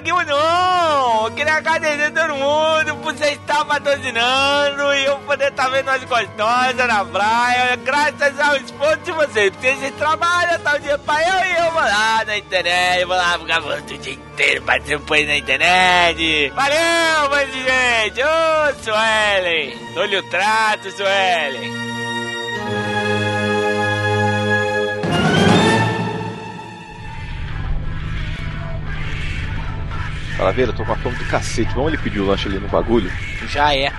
paguinho não! Eu queria agradecer todo mundo por você estar patrocinando e eu poder estar vendo as gostosas na praia, graças ao esforço de vocês. Porque vocês trabalham, tá o dia pra eu e eu vou lá na internet, vou lá ficar o dia inteiro batendo põe na internet. Valeu, mas gente! Ô, Suelen! Dou-lhe o trato, Suelen! Calaveira, tô com a fome do cacete. Vamos ele pedir o lanche ali no bagulho? Já é.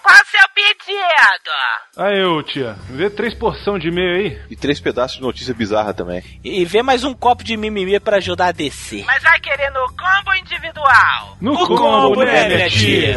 Qual o seu pedido? Aí, ô tia, vê três porção de meio aí. E três pedaços de notícia bizarra também. E vê mais um copo de mimimi pra ajudar a descer. Mas vai querer no combo individual? No, No combo, né, minha tia?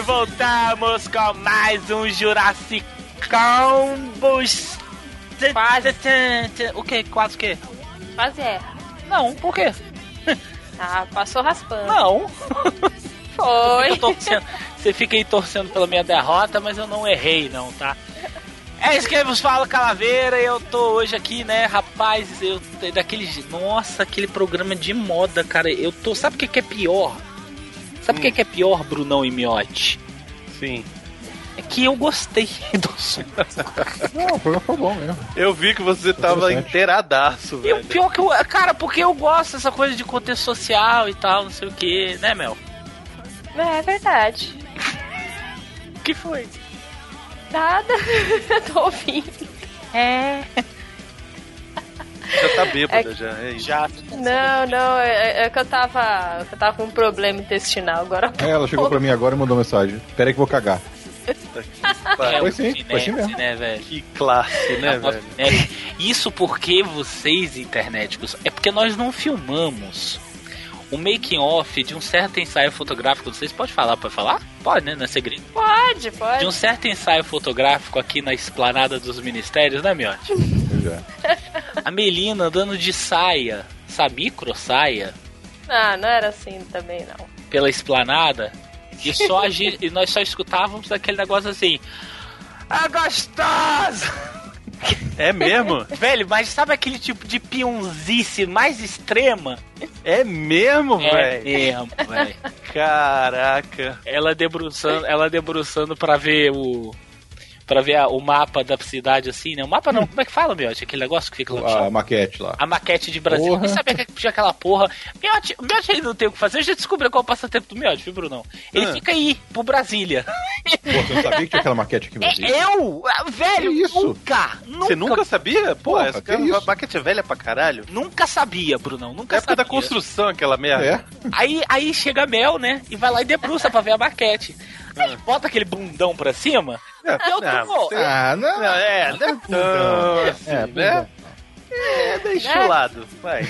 Internet, voltamos com mais um Jurassic Combos. Quase. O que? Quase o quê? Quase é. Não, por quê? Ah, passou raspando. Não. Foi. Você fica aí torcendo pela minha derrota, mas eu não errei, não, tá? É isso que vos fala, Calaveira. e Eu tô hoje aqui, né, rapaz? Eu daquele. Nossa, aquele programa de moda, cara. Eu tô. Sabe o que, que é pior? Sabe o que, que é pior, Brunão e Miotti? Sim. É que eu gostei do som. Não, o programa foi bom mesmo. Eu vi que você tava inteiradaço, E o velho. pior que eu. Cara, porque eu gosto dessa coisa de contexto social e tal, não sei o que, né, Mel? É verdade. O que foi? Nada. Tô ouvindo. É. Já tá bêbada, já. É isso. Já. Não, não, é, é que eu tava. Eu tava com um problema intestinal agora. É, ela chegou pra mim agora e mandou mensagem. Pera aí que eu vou cagar. É, Foi sim, foi finesse, mesmo. né, velho? Que classe, né, Nossa, velho? né? Isso porque vocês, internéticos, é porque nós não filmamos o making off de um certo ensaio fotográfico. Vocês pode falar, pode falar? Pode, né? Não é segredo. Pode, De pode. um certo ensaio fotográfico aqui na esplanada dos ministérios, né, Miotti? Já. A Melina andando de saia, sabe, micro saia, Ah, não era assim também, não. pela esplanada. E, só a gente, e nós só escutávamos aquele negócio assim. Ah, gostosa! É mesmo? Velho, mas sabe aquele tipo de peãozice mais extrema? É mesmo, É velho? mesmo, velho. Caraca. Ela debruçando, ela debruçando pra ver o. Pra ver a- o mapa da cidade assim, né? O mapa não, como é que fala, Miotti? Aquele negócio que fica lá no chão. A maquete lá. A maquete de Brasil. Porra. Nem sabia que tinha aquela porra. Miotti, o Miotti ele não tem o que fazer. Eu já descobri qual é o passatempo do Miotti, viu, Brunão? Ele Ah. fica aí, pro Brasília. Pô, você não sabia que tinha aquela maquete aqui em É, Brasília? eu? Ah, Velho, Que isso? nunca, nunca. Você nunca sabia? Pô, Porra, essa que cara, isso? maquete é velha pra caralho. Nunca sabia, Brunão. Nunca É época sabia. da construção, aquela merda. É? Aí, aí chega a Mel, né? E vai lá e debruça pra ver a maquete. Aí bota aquele bundão pra cima. É, E eu não, tô. você- Ah, não. Não, é, não é tão assim, É, né? É, deixa o lado, vai.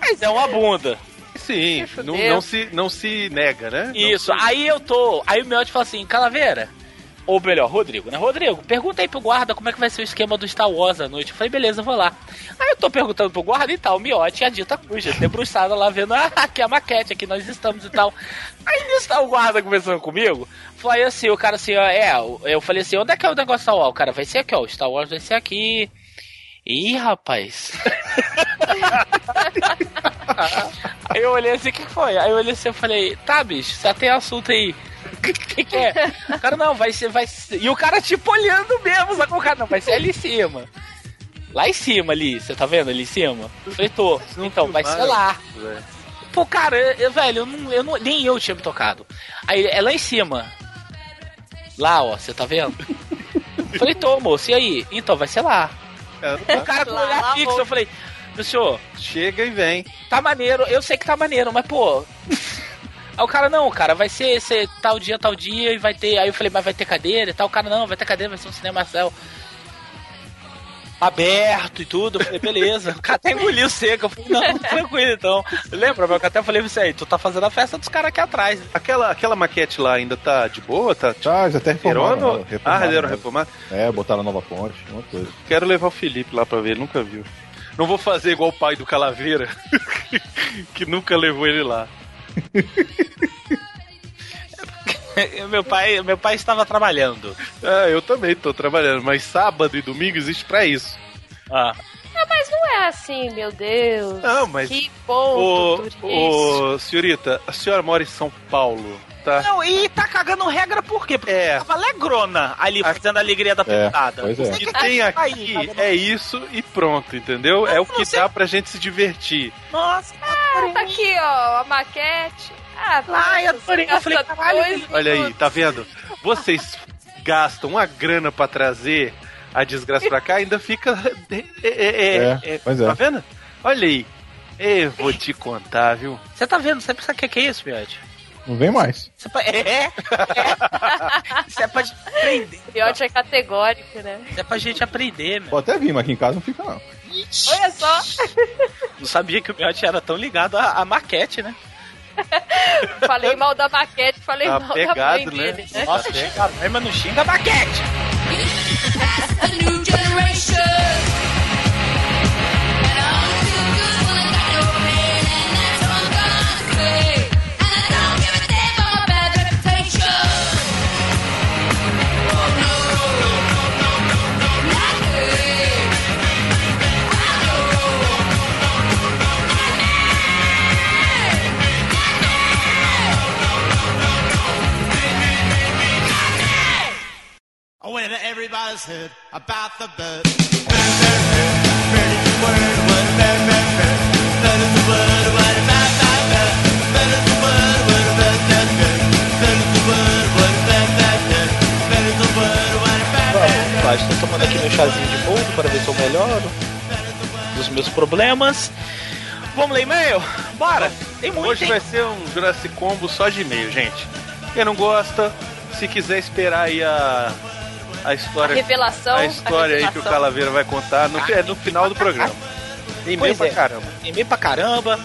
Mas é uma bunda. Sim, Se não, não se, não se nega, né? Isso. Aí eu tô. Aí o Miotti fala assim, Calaveira. Ou melhor, Rodrigo, né? Rodrigo, pergunta aí pro guarda como é que vai ser o esquema do Star Wars à noite. Eu falei, beleza, vou lá. Aí eu tô perguntando pro guarda e tal, o Miotti e a dita cuja, debruçada lá vendo, ah, aqui é a maquete, aqui nós estamos e tal. Aí nisso tá o guarda conversando comigo. Foi assim, o cara assim, ó, é, eu falei assim, onde é que é o negócio Star Wars? O cara vai ser aqui, ó, o Star Wars vai ser aqui. Ih, rapaz. aí eu olhei assim, o que foi? Aí eu olhei assim, eu falei, tá, bicho, você tem assunto aí. O que, que, é? O cara, não, vai ser, vai ser. E o cara, tipo, olhando mesmo, só o cara, não, vai ser ali em cima. Lá em cima, ali, você tá vendo ali em cima? Eu falei, tô. Então, vai ser lá. Pô, cara, eu, velho, eu não, eu não, nem eu tinha me tocado. Aí, é lá em cima. Lá, ó, você tá vendo? Eu falei, tô, moço, e aí? Então, vai ser lá. É, O cara com o olhar lá fixo, eu falei, Meu senhor, Chega e vem. tá maneiro, eu sei que tá maneiro, mas pô. Aí o cara, não, cara, vai ser, ser tal dia, tal dia, e vai ter. Aí eu falei, mas vai ter cadeira e tal. O cara, não, vai ter cadeira, vai ser um cinema céu. Aberto e tudo, eu falei, beleza. O cara até engoliu seco. Eu falei, não, tranquilo então. Lembra, meu? Eu até falei pra você aí, tu tá fazendo a festa dos caras aqui atrás. Aquela, aquela maquete lá ainda tá de boa? Tá Tá, já até reformaram. Reformaram? né? Ah, Reformaram, deram né? reformar? É, botaram nova ponte, uma coisa. Quero levar o Felipe lá pra ver, ele nunca viu. Não vou fazer igual o pai do Calaveira, que nunca levou ele lá. meu, pai, meu pai estava trabalhando. Ah, eu também tô trabalhando, mas sábado e domingo existe pra isso. Ah, Ah, mas não é assim, meu Deus. Não, mas. Que ponto turístico. ô, senhorita, a senhora mora em São Paulo, tá? Não, e tá cagando regra por quê? Porque É. tava alegrona ali fazendo a alegria da É, pintada. pois é. O que tem aqui é isso e pronto, entendeu? É o que sei. dá pra gente se divertir. Nossa, Ah, tá aqui, ó, a maquete. Ah, Ai, nossa, adorei. Eu falei, caralho, Olha aí, tá vendo? Vocês gastam uma grana pra trazer a desgraça pra cá, ainda fica. É, é, é, É, pois é. Tá vendo? Olha aí. Eu vou te contar, viu? você tá vendo? Você sabe o que é é isso, Miote? Não vem mais. Você pa- É, é. Isso é pra gente aprender. Piote é categórico, né? Isso é pra gente aprender, meu. Pode até vir, mas aqui em casa não fica, não. Olha só. Não sabia que o Miote era tão ligado à, à maquete, né? Falei mal da maquete, falei Tá mal da pegado, mãe né? dele, né? Nossa, xinga mas não xinga a maquete. Everybody's heard about the. Vamos, vai, estou tomando aqui meu chazinho de boldo para ver se eu melhoro dos meus problemas. Vamos ler e-mail? Bora! Tem muito, Hoje hein? vai ser um Jurassic Combo só de e-mail, gente. Quem não gosta, se quiser esperar aí a, a A história. revelação. a história aí que o revelação. Calaveira vai contar no, é no final do programa. Tem e-mail pra é. caramba. E-mail pra caramba.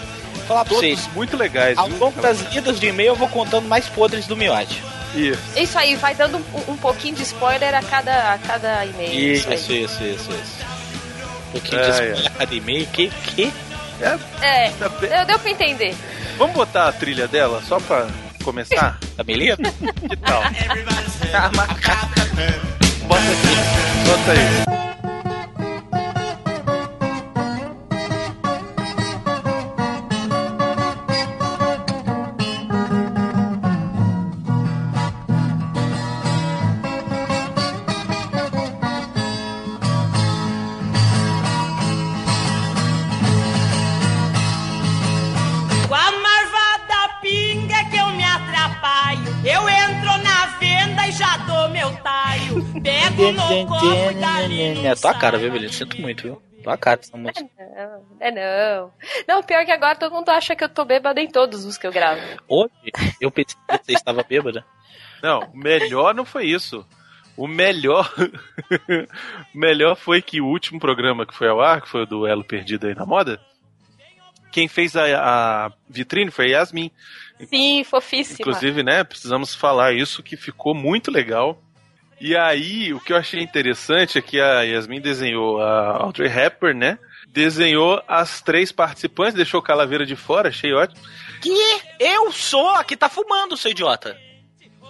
Falar pra vocês. Todos muito legais, Ao viu? longo das lidas de e-mail eu vou contando mais podres do Miote. Isso. Isso aí, vai dando um, um pouquinho de spoiler a cada, a cada e-mail. Isso, aí. isso, isso, isso, isso. Um pouquinho É, de é. spoiler a cada e-mail. Que, que? É, Tá bem. deu, deu pra entender. Vamos botar a trilha dela só pra começar? Tá lendo? que tal? Bota aqui. Bota aí. É tua cara, viu, Beleza? Sinto muito, viu? Tua cara essa música. Não, é não. Não, pior que agora todo mundo acha que eu tô bêbada em todos os que eu gravo. Hoje, eu pensei que você estava bêbada. Não, o melhor não foi isso. O melhor. o melhor foi que o último programa que foi ao ar, que foi o do Elo Perdido aí na moda, quem fez a, a vitrine foi a Yasmin. Sim, fofíssima. Inclusive, né, precisamos falar isso que ficou muito legal. E aí, o que eu achei interessante é que a Yasmin desenhou a Audrey Hepburn, né? Desenhou as três participantes, deixou Calaveira de fora, achei ótimo. Que eu sou a que tá fumando, seu idiota.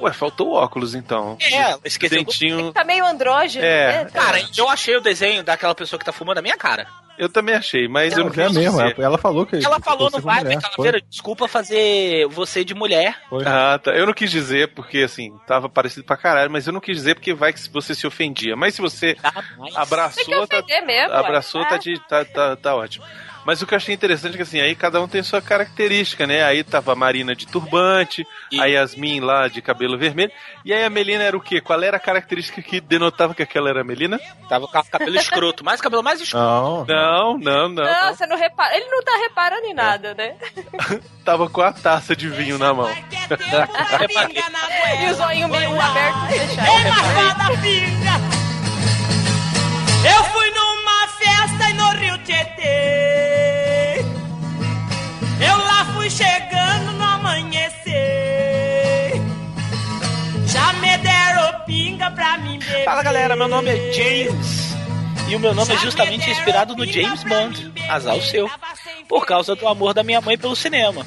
Ué, faltou óculos então. É, esqueceu. do- Dentinho. Tá meio andrógeno, É, né? Cara, eu achei o desenho daquela pessoa que tá fumando a minha cara. Eu também achei, mas eu não Mas é quis mesmo, dizer. ela falou que. Ela que falou no Vibe, Calaveira, desculpa fazer você de mulher. Foi. Ah, tá. Eu não quis dizer porque, assim, tava parecido pra caralho, mas eu não quis dizer porque vai que você se ofendia. Mas se você Tá, mas- Tem que abraçou, tá, ofender mesmo. abraçou, Ah, tá, de, tá, tá, tá ótimo. Mas o que eu achei interessante é que assim, aí cada um tem sua característica, né? Aí tava a Marina de turbante, E- a Yasmin lá de cabelo vermelho. E aí a Melina era o quê? Qual era a característica que denotava que aquela era a Melina? Tava com cabelo escroto, mais cabelo mais escroto. Não. Não, não, não. Não, não. você não repara. Ele não tá reparando em nada, né? Tava com a taça de vinho na mão. É E o zoinho meio aberto e fechado. Eu fui numa festa e no Rio Tietê. Eu lá fui chegando no amanhecer. Já me deram pinga pra mim beber. Fala galera, meu nome é James. E o meu nome é justamente inspirado no James Bond, azar o seu, por causa do amor da minha mãe pelo cinema.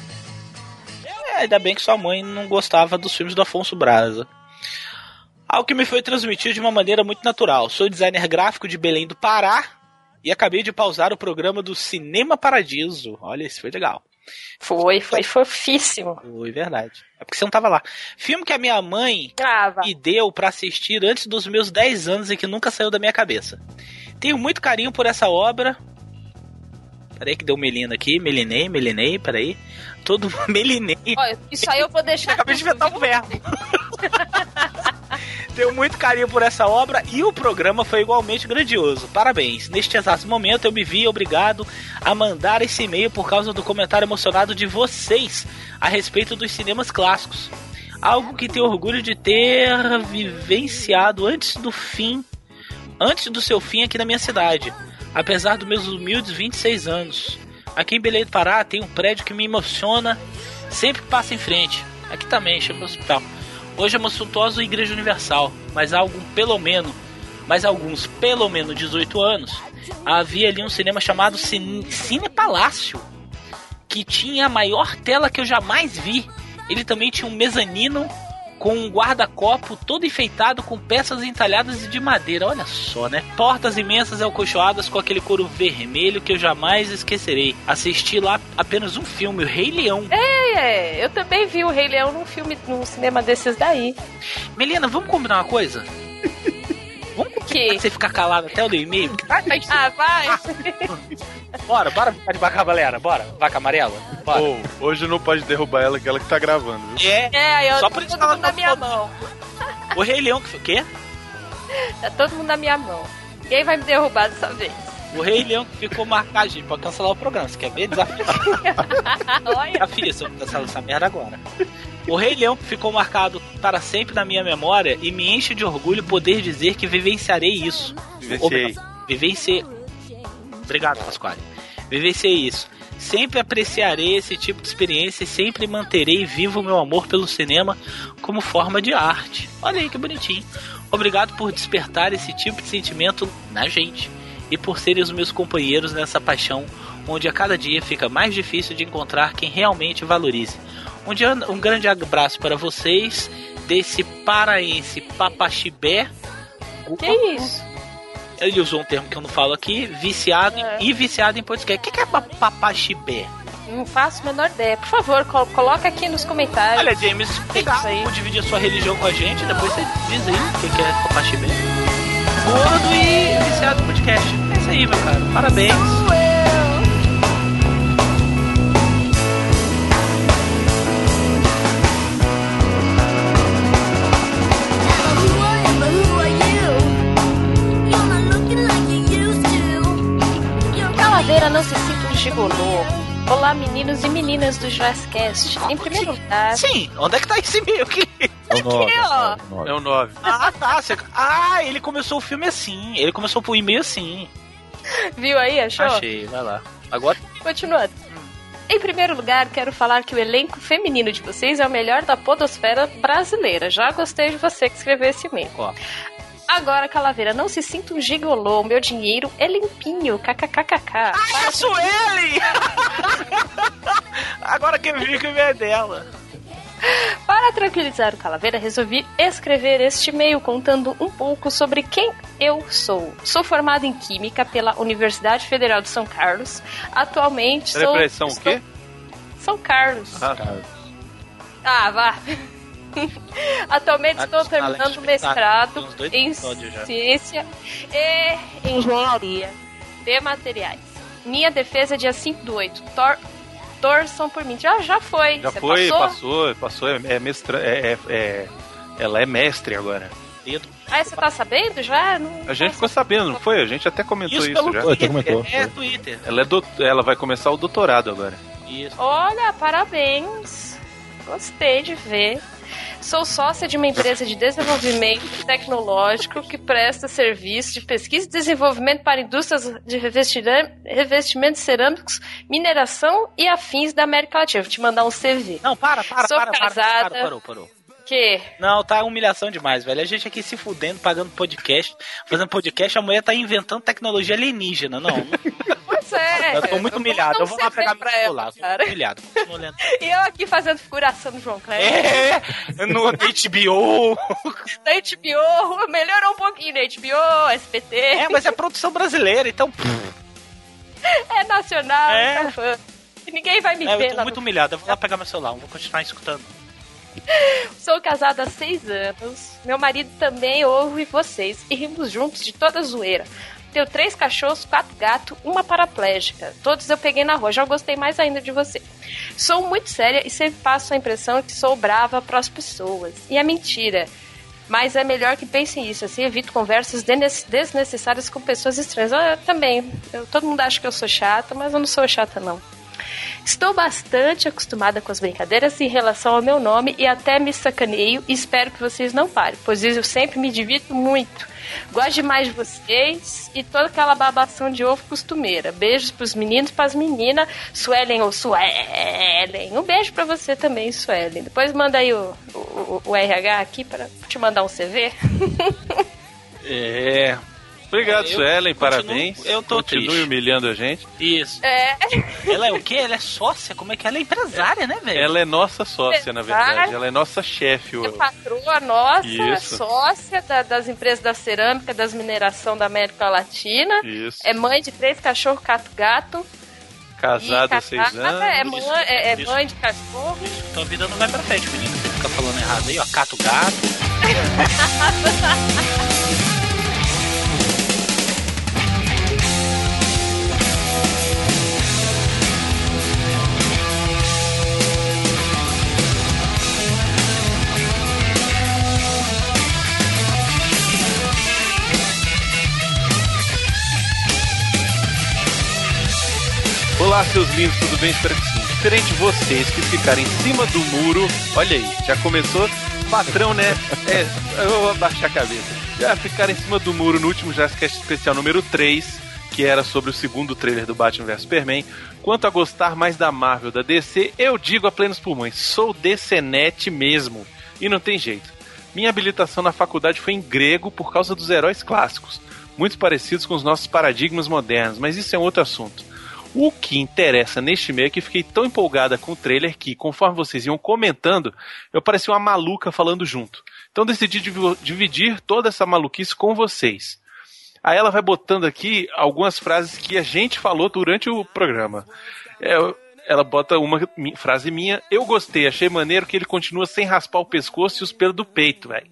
É, ainda bem que sua mãe não gostava dos filmes do Afonso Braza. Algo que me foi transmitido de uma maneira muito natural. Sou designer gráfico de Belém do Pará e acabei de pausar o programa do Cinema Paradiso. Olha, isso foi legal. Foi, foi fofíssimo. Foi verdade. É porque você não tava lá. Filme que a minha mãe Grava. me deu pra assistir antes dos meus 10 anos e que nunca saiu da minha cabeça. Tenho muito carinho por essa obra. Peraí que deu melina aqui. Melinei, melinei, peraí. Todo melinei. Olha, isso aí eu vou deixar. Acabei de inventar um verbo. Tenho muito carinho por essa obra e o programa foi igualmente grandioso. Parabéns. Neste exato momento eu me vi obrigado a mandar esse e-mail por causa do comentário emocionado de vocês a respeito dos cinemas clássicos. Algo que tenho orgulho de ter vivenciado antes do fim, antes do seu fim aqui na minha cidade, apesar dos meus humildes 26 anos. Aqui em Belém do Pará tem um prédio que me emociona sempre que passa em frente. Aqui também, chama o hospital. Hoje é uma suntuosa Igreja Universal, mas há algum pelo menos, mas alguns pelo menos 18 anos, havia ali um cinema chamado Cine, Cine Palácio, que tinha a maior tela que eu jamais vi. Ele também tinha um mezanino com um guarda-copo todo enfeitado com peças entalhadas de madeira. Olha só, né? Portas imensas e alcochoadas com aquele couro vermelho que eu jamais esquecerei. Assisti lá apenas um filme, o Rei Leão. É, eu também vi o Rei Leão num filme, num cinema desses daí. Melina, vamos combinar uma coisa? Vamos Que? você ficar calado até o e-mail? Tá- tá- Ah, vai! Bora, bora ficar de vaca galera, bora. Vaca amarela, bora. Ou, hoje não pode derrubar ela, que ela que tá gravando, viu? É, É, eu Só tô por isso todo mundo na tá minha foda. mão. o Rei Leão que foi o quê? Tá todo mundo na minha mão. Quem vai me derrubar dessa vez? O Rei Leão que ficou marcado, gente, pode cancelar o programa. Você quer ver? Desafio. Olha, Desafio, se eu cancelar essa merda agora. O Rei Leão ficou marcado para sempre na minha memória e me enche de orgulho poder dizer que vivenciarei isso. Vivenciei. Vivenciei. Obrigado, Pasquale. Vivenciei isso. Sempre apreciarei esse tipo de experiência e sempre manterei vivo o meu amor pelo cinema como forma de arte. Olha aí que bonitinho. Obrigado por despertar esse tipo de sentimento na gente e por serem os meus companheiros nessa paixão onde a cada dia fica mais difícil de encontrar quem realmente valorize. Um, dia, um grande abraço para vocês desse paraense papaxibé. que isso? Ele usou um termo que eu não falo aqui, viciado É. e viciado em podcast. O que que é pa- papaxibé? Não faço a menor ideia. Por favor, col- coloca aqui nos comentários. Olha, James, aí. vou dividir a sua religião com a gente, depois você diz aí o que que é papaxibé. Gordo e viciado em podcast. É isso aí, meu cara. Parabéns. Calaveira não se sinta um gigolô. Olá, meninos e meninas do Jurassicast. Em primeiro lugar, Sim, onde é que tá esse e-mail aqui? É o 9. ó. É o 9. Ah, tá. Você... Ah, ele começou o filme assim. Ele começou o e-mail assim. viu aí? Achou? Achei, vai lá. Agora, Continuando. Em primeiro lugar, quero falar que o elenco feminino de vocês é o melhor da podosfera brasileira. Já gostei de você que escreveu esse e-mail. ó. Agora, Calaveira, não se sinta um gigolô. Meu dinheiro é limpinho. KKKKK. Ah, é Sueli! Agora que eu vi que o e-mail é dela. Para tranquilizar o Calaveira, resolvi escrever este e-mail contando um pouco sobre quem eu sou. Sou formado em Química pela Universidade Federal de São Carlos. Atualmente Peraí, sou... peraí, são o quê? São Carlos. Ah, tá. Ah, vá. Atualmente estou terminando o mestrado em. Ciência e Engenharia de Materiais. Minha defesa é dia 5 do 8. Tor torçam por mim. Já, já foi. Já Você foi, passou? passou, passou, é, é mestra, é, é- é- ela é mestre agora. Ah, você tá sabendo já? Não A gente ficou sabendo, não foi? A gente até comentou Isso isso, já. Até comentou. É, foi. Twitter. Ela, é do- ela vai começar o doutorado agora. Isso. Olha, parabéns. Gostei de ver. Sou sócia de uma empresa de desenvolvimento tecnológico que presta serviço de pesquisa e desenvolvimento para indústrias de revestimentos cerâmicos, mineração e afins da América Latina. Vou te mandar um CV. Não, para, para, Sou para, para, casada. para, parou, parou. Que? Não, tá humilhação demais, velho. A gente aqui se fudendo, pagando podcast, fazendo podcast, a mulher tá inventando tecnologia alienígena, não. É. Eu tô muito humilhado, um eu vou lá pegar meu pra ela, celular. Cara. humilhado. E eu aqui fazendo figuração do João Kleber. É, no HBO. Da HBO, melhorou um pouquinho da HBO, SBT. É, mas é produção brasileira, então. É nacional, É. tá fã. Ninguém vai me É, ver eu tô lá muito no... humilhado. Eu vou lá pegar meu celular, eu vou continuar escutando. Sou casada há seis anos. Meu marido também ouve vocês e rimos juntos de toda zoeira. Tenho três cachorros, quatro gatos, uma paraplégica. Todos eu peguei na rua, já gostei mais ainda de você. Sou muito séria e sempre passo a impressão que sou brava para as pessoas. E é mentira. Mas é melhor que pensem isso, assim evito conversas desnecessárias com pessoas estranhas. Ah, Eu também. Eu- todo mundo acha que eu sou chata, mas eu não sou chata, não. Estou bastante acostumada com as brincadeiras em relação ao meu nome e até me sacaneio e espero que vocês não parem, pois eu sempre me divirto muito. Gosto demais de vocês e toda aquela babação de ovo costumeira. Beijos pros meninos e pras meninas, Suelen ou Suelen. Um beijo pra você também, Suelen. Depois manda aí o, o, o RH aqui pra te mandar um CV. É. Obrigado, Eu Suelen, continuo- parabéns. eu tô Continue triste. humilhando a gente. Isso. É, Ela é o quê? Ela é sócia? Como é que ela é empresária, né, velho? Ela é nossa sócia, na verdade. Ela é nossa chefe. é patroa nossa, Isso. sócia da- das empresas da cerâmica, das mineração da América Latina. Isso. É mãe de três cachorros, quatro gato. Casada há e seis casada, anos. É, mãe, Isso, é, é isso. mãe de cachorro. Isso, tua vida não vai pra frente, menino. Você fica falando errado aí, ó. Cato gato. Olá, seus lindos, tudo bem? Espero que sim. Diferente de vocês que ficaram em cima do muro, olha aí, já começou. Patrão, né? É, eu vou abaixar a cabeça. Já ficaram em cima do muro no último Jurassic Cast especial número 3, que era sobre o segundo trailer do Batman vs Superman. Quanto a gostar mais da Marvel, da DC, eu digo a plenos pulmões, sou DCNet mesmo. E não tem jeito. Minha habilitação na faculdade foi em grego por causa dos heróis clássicos, muito parecidos com os nossos paradigmas modernos, mas isso é um outro assunto. O que interessa neste meio é que fiquei tão empolgada com o trailer que, conforme vocês iam comentando, eu parecia uma maluca falando junto. Então decidi div- dividir toda essa maluquice com vocês. Aí ela vai botando aqui algumas frases que a gente falou durante o programa. É, ela bota uma frase minha. Eu gostei, achei maneiro que ele continua sem raspar o pescoço e os pelos do peito, velho.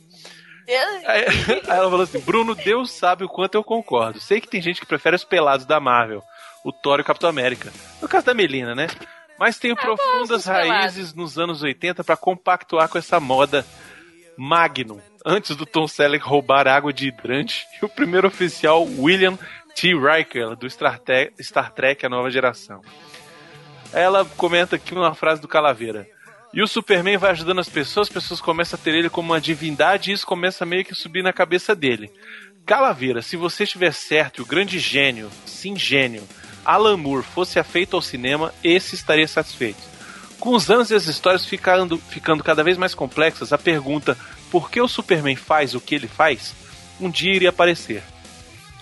Aí, aí ela falou assim: Bruno, Deus sabe o quanto eu concordo. Sei que tem gente que prefere os pelados da Marvel, o Thor e o Capitão América. No caso da Melina, né? Mas tenho profundas dos pelados. raízes nos anos 80 para compactuar com essa moda Magnum. Antes do Tom Selleck roubar água de hidrante, e o primeiro oficial William T. Riker, do Star Trek, Star Trek A Nova Geração. Ela comenta aqui uma frase do Calaveira. E o Superman vai ajudando as pessoas, as pessoas começam a ter ele como uma divindade e isso começa meio que a subir na cabeça dele. Calaveira, se você estiver certo e o grande gênio, sim gênio, Alan Moore fosse afeito ao cinema, esse estaria satisfeito. Com os anos e as histórias ficando, ficando cada vez mais complexas, a pergunta por que o Superman faz o que ele faz, um dia iria aparecer.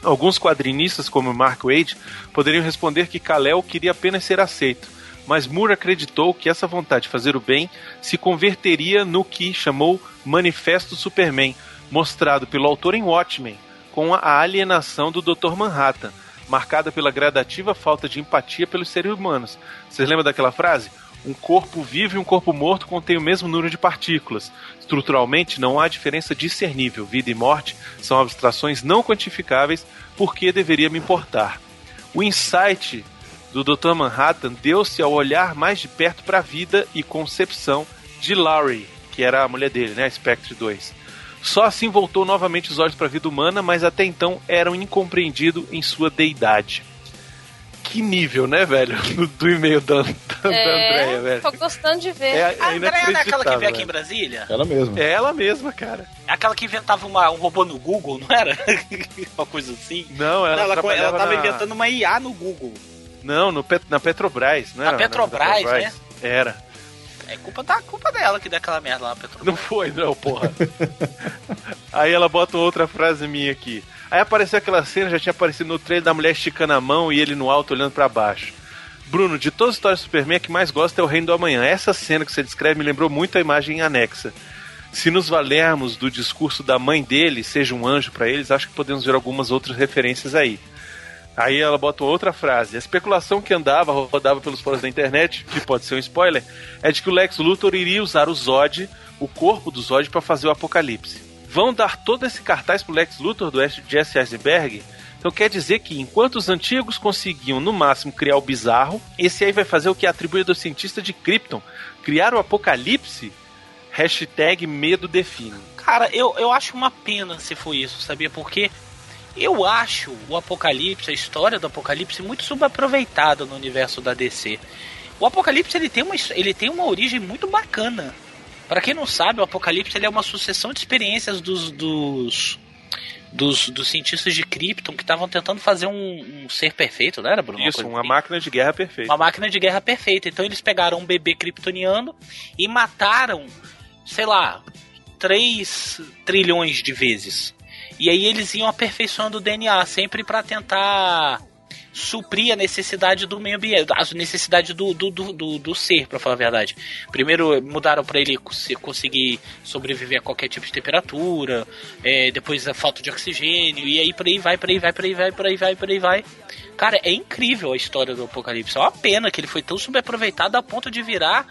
Alguns quadrinistas, como Mark Wade, poderiam responder que Kal-El queria apenas ser aceito, mas Moore acreditou que essa vontade de fazer o bem se converteria no que chamou Manifesto Superman, mostrado pelo autor em Watchmen, com a alienação do Dr. Manhattan, marcada pela gradativa falta de empatia pelos seres humanos. Vocês lembram daquela frase? Um corpo vivo e um corpo morto contêm o mesmo número de partículas. Estruturalmente, não há diferença discernível. Vida e morte são abstrações não quantificáveis, por que deveria me importar? O insight do Dr. Manhattan deu-se ao olhar mais de perto para a vida e concepção de Laurie, que era a mulher dele, né, a Spectre 2. Só assim voltou novamente os olhos para a vida humana, mas até então era um incompreendido em sua deidade. Que nível, né, velho? Do, do e-mail da, da, da Andrea, É, velho. tô gostando de ver. É, é A Andrea não é aquela que veio inacreditável, aqui em. Brasília? Ela mesma. É ela mesma, cara. É aquela que inventava uma- um robô no Google, não era? uma coisa assim. Não, ela, Não, ela, ela tava na- inventando uma IA no Google. Não, no na Petrobras, né? Na Petrobras, né? Era. É culpa, da, culpa dela que deu aquela merda lá na Petrobras. Não foi, não, porra. Aí ela bota outra frase minha aqui. Aí apareceu aquela cena, já tinha aparecido no trailer da mulher esticando a mão e ele no alto olhando pra baixo. Bruno, de todas as histórias do Superman, a que mais gosta é o Reino do Amanhã. Essa cena que você descreve me lembrou muito a imagem anexa. Se nos valermos do discurso da mãe dele, seja um anjo pra eles, acho que podemos ver algumas outras referências aí. Aí ela bota outra frase. A especulação que andava, rodava pelos fóruns da internet, que pode ser um spoiler, é de que o Lex Luthor iria usar o Zod, o corpo do Zod, para fazer o apocalipse. Vão dar todo esse cartaz pro Lex Luthor do Jesse Eisenberg? Então quer dizer que enquanto os antigos conseguiam no máximo criar o bizarro, esse aí vai fazer o que é atribuído ao cientista de Krypton, criar o apocalipse? Hashtag medo define. Cara, eu, eu acho uma pena se for isso, sabia? Porque eu acho o Apocalipse, a história do Apocalipse, muito subaproveitada no universo da DC. O Apocalipse ele tem uma, ele tem uma origem muito bacana. Pra quem não sabe, o Apocalipse ele é uma sucessão de experiências dos, dos, dos, dos cientistas de Krypton que estavam tentando fazer um, um ser perfeito, não era, Bruno? Isso, coisa uma assim? máquina de guerra perfeita. Uma máquina de guerra perfeita. Então eles pegaram um bebê kryptoniano e mataram, sei lá, 3 trilhões de vezes. E aí eles iam aperfeiçoando o DNA sempre para tentar suprir a necessidade do meio ambiente, a necessidade do, do, do, do, do ser, para falar a verdade. Primeiro mudaram para ele cons- conseguir sobreviver a qualquer tipo de temperatura, é, depois a falta de oxigênio, e aí por aí vai, por aí vai, por aí vai, por aí vai, por aí vai. Cara, é incrível a história do Apocalipse. É uma pena que ele foi tão subaproveitado a ponto de virar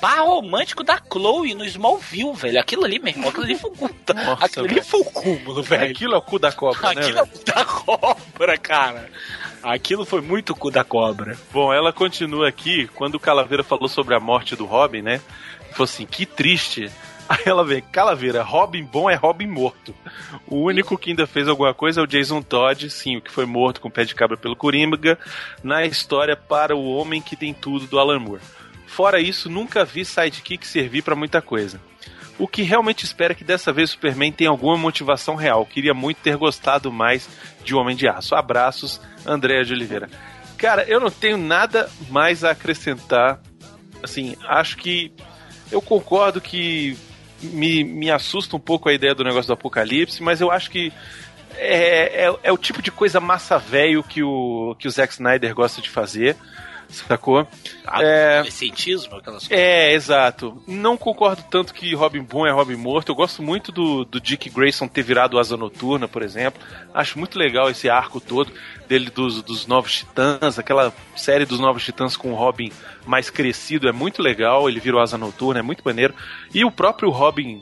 par romântico da Chloe no Smallville, velho. Aquilo ali, meu irmão, aquilo ali foi o cu- Nossa, Aquilo ali velho. foi o cúmulo, velho. Aquilo é o cu da cobra, né? Aquilo é o cu da cobra, cara. Aquilo foi muito cu da cobra. Bom, ela continua aqui, quando o Calaveira falou sobre a morte do Robin, né? Falou assim, que triste. Aí ela vem, Calaveira, Robin bom é Robin morto. O único que ainda fez alguma coisa é o Jason Todd, sim, o que foi morto com o pé de cabra pelo Coringa, na história para o Homem que tem tudo do Alan Moore. Fora isso, nunca vi sidekick servir pra muita coisa. O que realmente espera é que dessa vez o Superman tenha alguma motivação real. Queria muito ter gostado mais de Homem de Aço. Abraços, Andréa de Oliveira. Cara, eu não tenho nada mais a acrescentar. Assim, acho que eu concordo que me, me assusta um pouco a ideia do negócio do apocalipse, mas eu acho que é, é, é o tipo de coisa massa velho que o, que o Zack Snyder gosta de fazer, sacou? É, Adolescentismo, aquelas coisas. é, exato. Não concordo tanto que Robin bom é Robin morto. Eu gosto muito do, do Dick Grayson ter virado Asa Noturna, por exemplo. Acho muito legal esse arco todo dele dos, dos Novos Titãs, aquela série dos Novos Titãs com o Robin mais crescido. É muito legal. Ele virou Asa Noturna, é muito maneiro. E o próprio Robin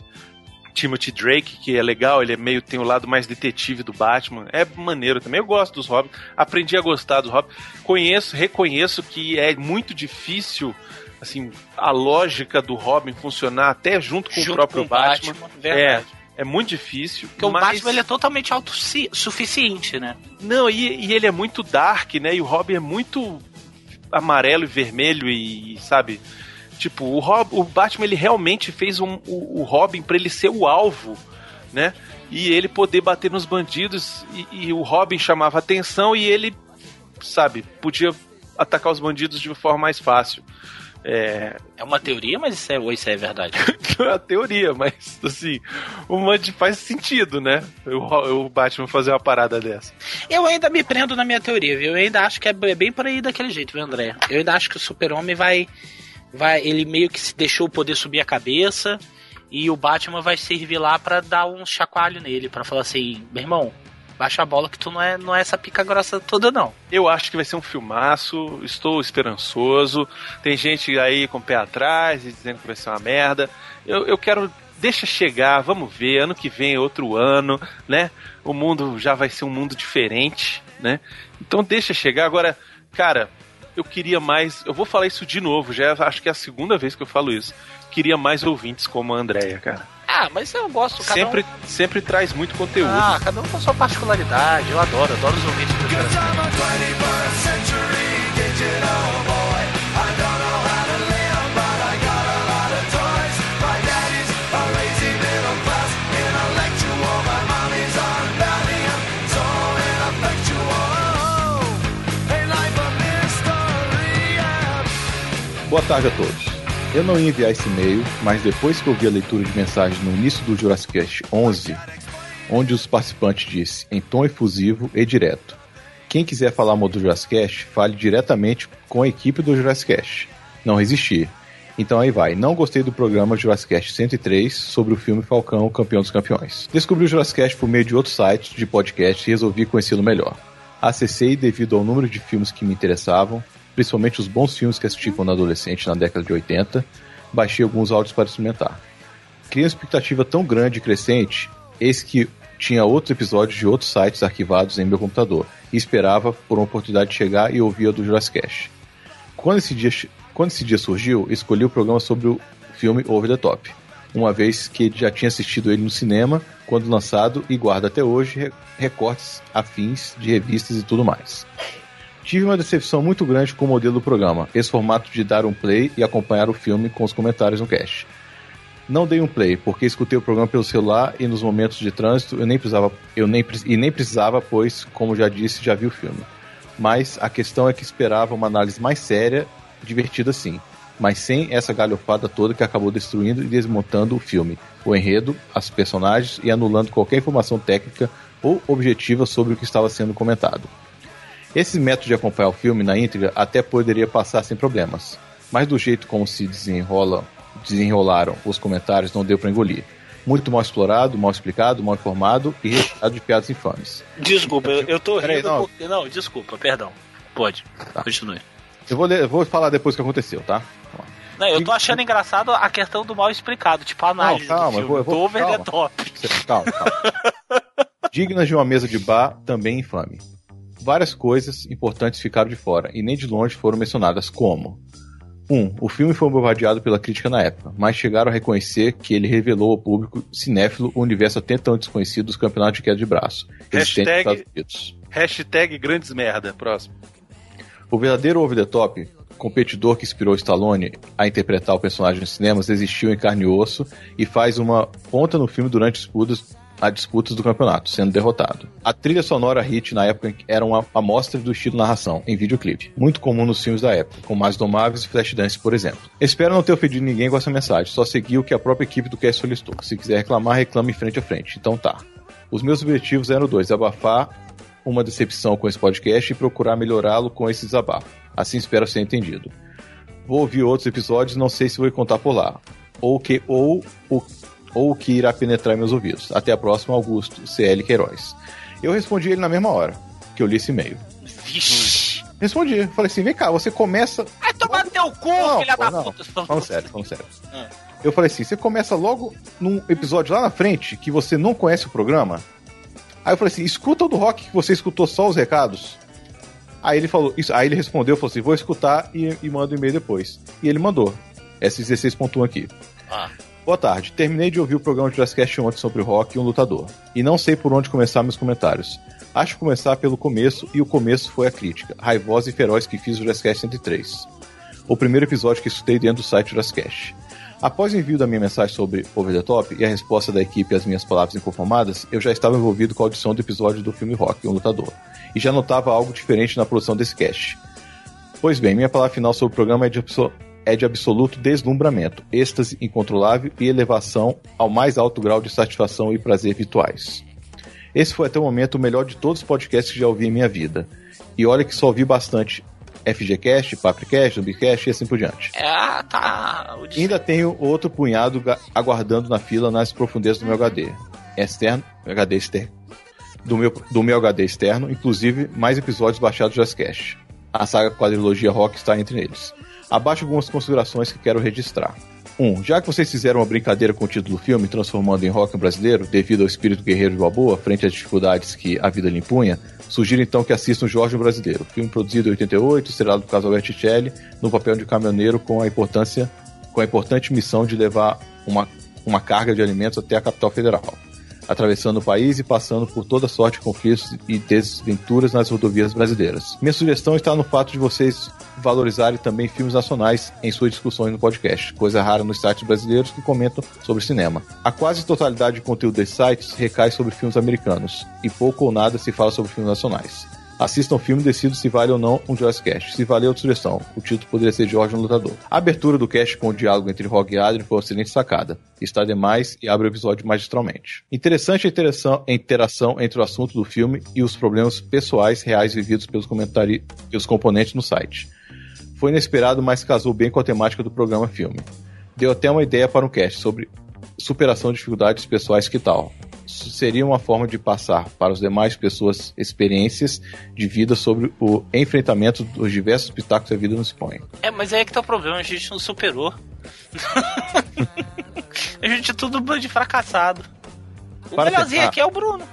Timothy Drake, que é legal, ele é meio tem o lado mais detetive do Batman. É maneiro também. Eu gosto dos Robin. Aprendi a gostar dos Robin. Conheço, reconheço que é muito difícil assim, a lógica do Robin funcionar até junto com Junto o próprio com o Batman. Batman, verdade. É, é muito difícil. Porque o mas- Batman ele é totalmente autossuficiente, né? Não, e, e ele é muito dark, né? E o Robin é muito amarelo e vermelho e, sabe? Tipo, o, Rob, o Batman ele realmente fez um, o, o Robin pra ele ser o alvo, né? E ele poder bater nos bandidos e, e o Robin chamava atenção e ele, sabe, podia atacar os bandidos de forma mais fácil. É, É uma teoria, mas isso é, ou isso é verdade? é a teoria, mas assim, o Mandy faz sentido, né? O, o Batman fazer uma parada dessa. Eu ainda me prendo na minha teoria, viu? Eu ainda acho que é bem por aí daquele jeito, viu, André? Eu ainda acho que o Super-Homem vai. Vai ele meio que se deixou o poder subir a cabeça e o Batman vai servir lá pra dar um chacoalho nele, pra falar assim: meu irmão, baixa a bola que tu não é, não é essa pica grossa toda, não. Eu acho que vai ser um filmaço, estou esperançoso. Tem gente aí com o pé atrás e dizendo que vai ser uma merda. Eu, eu quero. Deixa chegar, vamos ver. Ano que vem é outro ano, né? O mundo já vai ser um mundo diferente, né? Então deixa chegar. Agora, cara, eu queria mais. Eu vou falar isso de novo, já acho que é a segunda vez que eu falo isso. Queria mais ouvintes como a Andrea, cara. Ah, mas eu gosto, cada Sempre, um... sempre traz muito conteúdo. Ah, cada um com a sua particularidade. Eu adoro, adoro os ouvintes do Boa tarde a todos. Eu não ia enviar esse e-mail, mas depois que eu vi a leitura de mensagens no início do Jurassic Cast 11, onde os participantes disse em tom efusivo e direto: Quem quiser falar mal do Jurassic fale diretamente com a equipe do Jurassic. Não resisti. Então aí vai. Não gostei do programa Jurassic Cast 103 sobre o filme Falcão, Campeão dos Campeões. Descobri o Jurassic por meio de outros sites de podcast e resolvi conhecê-lo melhor. Acessei devido ao número de filmes que me interessavam, principalmente os bons filmes que assisti quando adolescente na década de 80. Baixei alguns áudios para experimentar. Criei uma expectativa tão grande e crescente, eis que tinha outros episódios de outros sites arquivados em meu computador e esperava por uma oportunidade de chegar e ouvir a do Jurassic. Quando esse dia, quando esse dia surgiu, escolhi o programa sobre o filme Over the Top, uma vez que já tinha assistido ele no cinema quando lançado e guarda até hoje re- recortes afins de revistas e tudo mais. Tive uma decepção muito grande com o modelo do programa, esse formato de dar um play e acompanhar o filme com os comentários no cast. Não dei um play, porque escutei o programa pelo celular e nos momentos de trânsito eu nem precisava, eu nem, e nem precisava, pois, como já disse, já vi o filme. Mas a questão é que esperava uma análise mais séria, divertida sim, mas sem essa galhofada toda que acabou destruindo e desmontando o filme, o enredo, as personagens e anulando qualquer informação técnica ou objetiva sobre o que estava sendo comentado. Esse método de acompanhar o filme na íntegra até poderia passar sem problemas, mas do jeito como se desenrola, desenrolaram os comentários não deu para engolir. Muito mal explorado, mal explicado, mal informado e recheado de piadas infames. Desculpa, eu, eu tô Peraí, rindo não. porque. Não, desculpa, perdão. Pode. Continue. Eu vou, ler- eu vou falar depois o que aconteceu, tá? Não, eu tô achando engraçado a questão do mal explicado, tipo a análise Não, calma, do eu filme, vou- eu vou- do over calma. the top. Calma, calma. Dignas de uma mesa de bar, também infame. Várias coisas importantes ficaram de fora e nem de longe foram mencionadas, como 1. Um, o filme foi bombardeado pela crítica na época, mas chegaram a reconhecer que ele revelou ao público cinéfilo o universo até então desconhecido dos campeonatos de queda de braço, Hashtag- Estados Unidos. Hashtag grandes merda. Próximo. O verdadeiro over the top, competidor que inspirou Stallone a interpretar o personagem nos cinemas, existiu em carne e osso e faz uma ponta no filme durante disputas, a disputas do campeonato, sendo derrotado. A trilha sonora hit na época era uma amostra do estilo narração em videoclipe, muito comum nos filmes da época, como Mais Domáveis e Flashdance, por exemplo. Espero não ter ofendido ninguém com essa mensagem, só segui o que a própria equipe do cast solicitou. Se quiser reclamar, reclame frente a frente. Então tá. Os meus objetivos eram dois: abafar uma decepção com esse podcast e procurar melhorá-lo com esse desabafo. Assim espero ser entendido. Vou ouvir outros episódios, não sei se vou encontrar por lá. Ou que ou o ou o que irá penetrar meus ouvidos. Até a próxima, Augusto CL Queiroz. Eu respondi ele na mesma hora que eu li esse e-mail. Vixe. Respondi, falei assim: vem cá, você começa. Vai tomar teu cu, Não, filha da não. puta. Falando sério, falando sério. Ah. Eu falei assim: você começa logo num episódio lá na frente que você não conhece o programa. Aí eu falei assim: escuta o do rock que você escutou só os recados. Aí ele falou, isso, aí ele respondeu, falou assim: vou escutar e, e mando um e-mail depois. E ele mandou. S16.1 aqui. Ah. Boa tarde. Terminei de ouvir o programa de Jurassic Cast ontem sobre rock e um lutador. E não sei por onde começar meus comentários. Acho começar pelo começo, e o começo foi a crítica, raivosa e feroz que fiz o Jurassic Cast 103. O primeiro episódio que escutei dentro do site Jurassic Cast. Após o envio da minha mensagem sobre Over the Top e a resposta da equipe às minhas palavras inconformadas, eu já estava envolvido com a audição do episódio do filme Rock, um lutador, e já notava algo diferente na produção desse cast. Pois bem, minha palavra final sobre o programa é de, é de absoluto deslumbramento, êxtase incontrolável e elevação ao mais alto grau de satisfação e prazer virtuais. Esse foi até o momento o melhor de todos os podcasts que já ouvi em minha vida. E olha que só ouvi bastante FGCast, Papricast, Zumbicast e assim por diante. Ah, tá. Ainda tenho outro punhado aguardando na fila nas profundezas do meu HD. Externo, HD externo. Do meu, do meu HD externo, inclusive mais episódios baixados do Jazzcast. A saga quadrilogia rock está entre eles. Abaixo algumas considerações que quero registrar. Um, já que vocês fizeram uma brincadeira com o título do filme, transformando em rock brasileiro, devido ao espírito guerreiro de Balboa, frente às dificuldades que a vida lhe impunha, sugiro então que assistam Jorge o Brasileiro, filme produzido em 88, estrelado por Casal Berticelli, no papel de caminhoneiro com a importância, com a importante missão de levar uma, uma carga de alimentos até a capital federal, atravessando o país e passando por toda sorte de conflitos e desventuras nas rodovias brasileiras. Minha sugestão está no fato de vocês valorizarem também filmes nacionais em suas discussões no podcast, coisa rara nos sites brasileiros que comentam sobre cinema. A quase totalidade de conteúdo desses sites recai sobre filmes americanos, e pouco ou nada se fala sobre filmes nacionais. Assistam o filme e decidam se vale ou não um Jurassic Cast. Se vale, outra sugestão. O título poderia ser Jorge no Lutador. A abertura do cast com o diálogo entre Rogue e Adrian foi uma excelente sacada. Está demais e abre o episódio magistralmente. Interessante a interação, entre o assunto do filme e os problemas pessoais reais vividos pelos, comentari- pelos componentes no site. Foi inesperado, mas casou bem com a temática do programa filme. Deu até uma ideia para um cast sobre superação de dificuldades pessoais que tal. Seria uma forma de passar para as demais pessoas experiências de vida sobre o enfrentamento dos diversos pitacos que a vida nos põe. É, mas aí é que tá o problema, a gente não superou. a gente é tudo bando de fracassado. O Para melhorzinho tentar. aqui é o Bruno.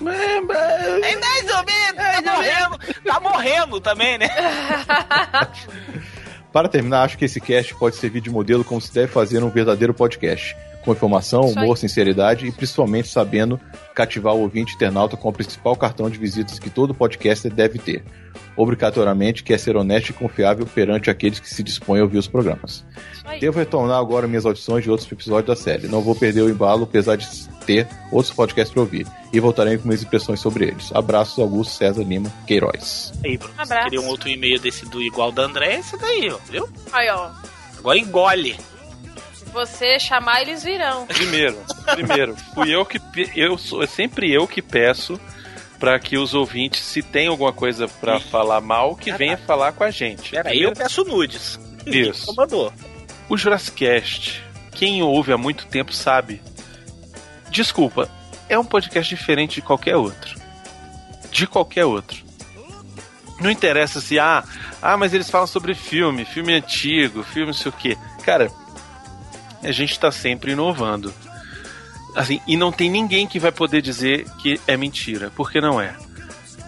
É mais ou menos, tá morrendo. Tá morrendo também, né? Para terminar, acho que esse cast pode servir de modelo como se deve fazer um verdadeiro podcast, com informação, humor, sinceridade e principalmente sabendo cativar o ouvinte internauta com o principal cartão de visitas que todo podcaster deve ter. Obrigatoriamente, que é ser honesto e confiável perante aqueles que se dispõem a ouvir os programas. Devo retornar agora minhas audições de outros episódios da série. Não vou perder o embalo, apesar de ter outros podcasts para ouvir. E voltarei com minhas impressões sobre eles. Abraços, Augusto César Lima Queiroz. Aí, Bruno, Abraço. queria um outro e-mail desse do igual da André, esse daí, ó, viu? Aí, ó. Agora engole. Você chamar, eles virão. Primeiro, primeiro, fui eu que eu sou é sempre eu que peço para que os ouvintes, se tem alguma coisa para falar mal, que venha falar com a gente. Peraí, eu peço nudes. Isso. Só mandou. O Jurassic Cast, quem ouve há muito tempo sabe. Desculpa, é um podcast diferente de qualquer outro. De qualquer outro. Não interessa se, ah, ah, mas eles falam sobre filme, filme antigo, filme não sei o quê. Cara, a gente tá sempre inovando. Assim, e não tem ninguém que vai poder dizer que é mentira, porque não é.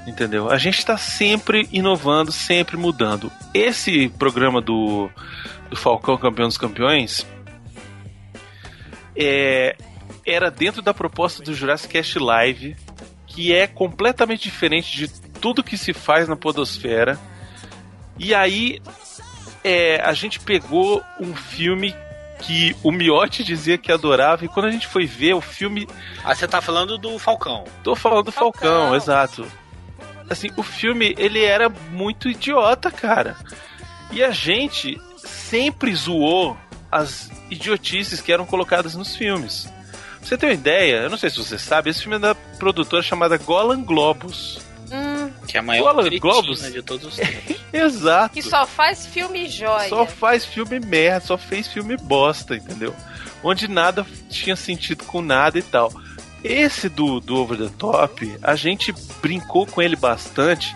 Entendeu? A gente tá sempre inovando, sempre mudando. Esse programa do, do Falcão Campeão dos Campeões é, era dentro da proposta do Jurassic Cast Live, que é completamente diferente de tudo que se faz na Podosfera. E aí é, a gente pegou um filme que o Miotti dizia que adorava, e quando a gente foi ver o filme. Ah, você tá falando do Falcão. Tô falando do Falcão, Falcão. exato. Assim, o filme, ele era muito idiota, cara. E a gente sempre zoou as idiotices que eram colocadas nos filmes. Pra você ter uma ideia, eu não sei se você sabe, esse filme é da produtora chamada Golan Globus. Que é a maior Globus? de todos os tempos. Exato. que só faz filme jóia. Só faz filme merda, só fez filme bosta, entendeu? Onde nada tinha sentido com nada e tal. Esse do, do Over the Top, a gente brincou com ele bastante.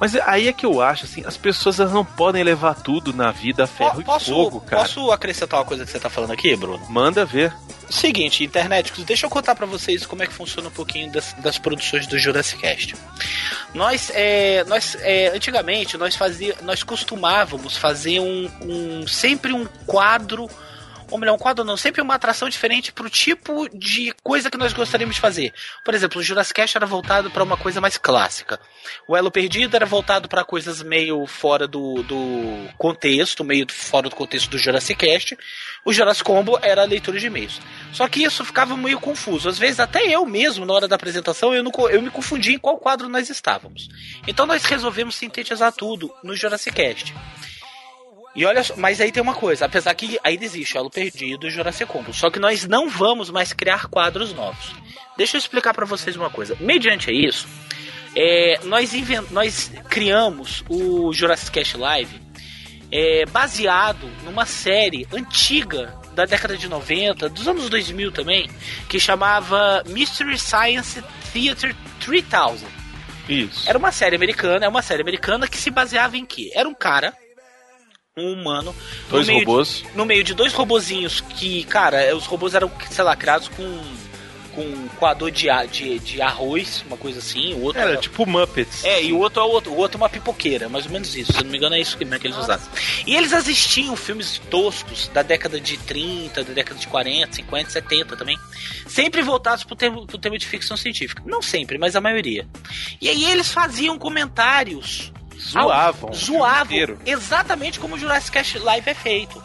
Mas aí é que eu acho, assim, as pessoas elas não podem levar tudo na vida a ferro posso, e fogo, cara. posso acrescentar uma coisa que você tá falando aqui, Bruno? Manda ver. Seguinte, internet, deixa eu contar pra vocês como é que funciona um pouquinho das, das produções do Jurassic Cast. Nós, é, nós é, antigamente, nós, fazia, nós costumávamos fazer um, um sempre um quadro, ou melhor, um quadro não, sempre uma atração diferente pro tipo de coisa que nós gostaríamos de fazer. Por exemplo, o Jurassic Cast era voltado para uma coisa mais clássica. O Elo Perdido era voltado para coisas meio fora do, do contexto, meio fora do contexto do Jurassic Cast. O Jurassic Combo era a leitura de e-mails. Só que isso ficava meio confuso. Às vezes, até eu mesmo, na hora da apresentação, eu, não eu me confundia em qual quadro nós estávamos. Então, nós resolvemos sintetizar tudo no Jurassic Cast. E olha só, mas aí tem uma coisa, apesar que ainda existe o Elo Perdido e o Jurassic Combo, só que nós não vamos mais criar quadros novos. Deixa eu explicar pra vocês uma coisa. Mediante isso, é, nós, nós criamos o Jurassic Cast Live é, baseado numa série antiga da década de 90, dos anos 2000 também, que chamava Mystery Science Theater 3000. Isso. Era uma série americana, é uma série americana que se baseava em quê? Era um cara, um humano Dois no robôs. De, no meio de dois robozinhos que, cara, os robôs eram, sei lá, criados com com um coador de, de, de arroz, uma coisa assim, o outro Era tipo Muppets. é, e o outro é o outro, o outro é uma pipoqueira, mais ou menos isso. Se eu não me engano, é isso que, que eles usaram. E eles assistiam filmes toscos da década de 30, da década de 40, 50, 70 também. Sempre voltados pro tema, pro tema de ficção científica. Não sempre, mas a maioria. E aí eles faziam comentários. Zoavam. ao- Zoavam. Exatamente como o Jurassic Cast Live é feito.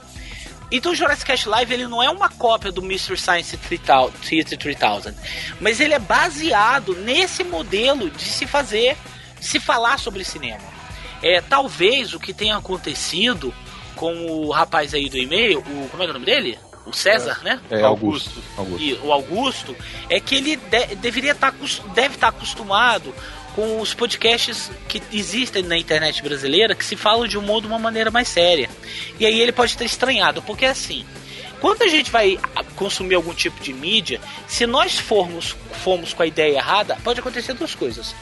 Então o Jurassic Cast Live ele não é uma cópia do Mystery Science 3000 Theater 3000, mas ele é baseado nesse modelo de se fazer, de se falar sobre cinema. É, talvez o que tenha acontecido com o rapaz aí do e-mail, o como é, que é o nome dele? O César, né? É, Augusto. Augusto. E o Augusto é que ele de- deveria estar deve estar acostumado com os podcasts que existem na internet brasileira que se falam de humor de uma maneira mais séria. E aí ele pode ter estranhado, porque assim, quando a gente vai consumir algum tipo de mídia, se nós formos formos com a ideia errada, pode acontecer duas coisas.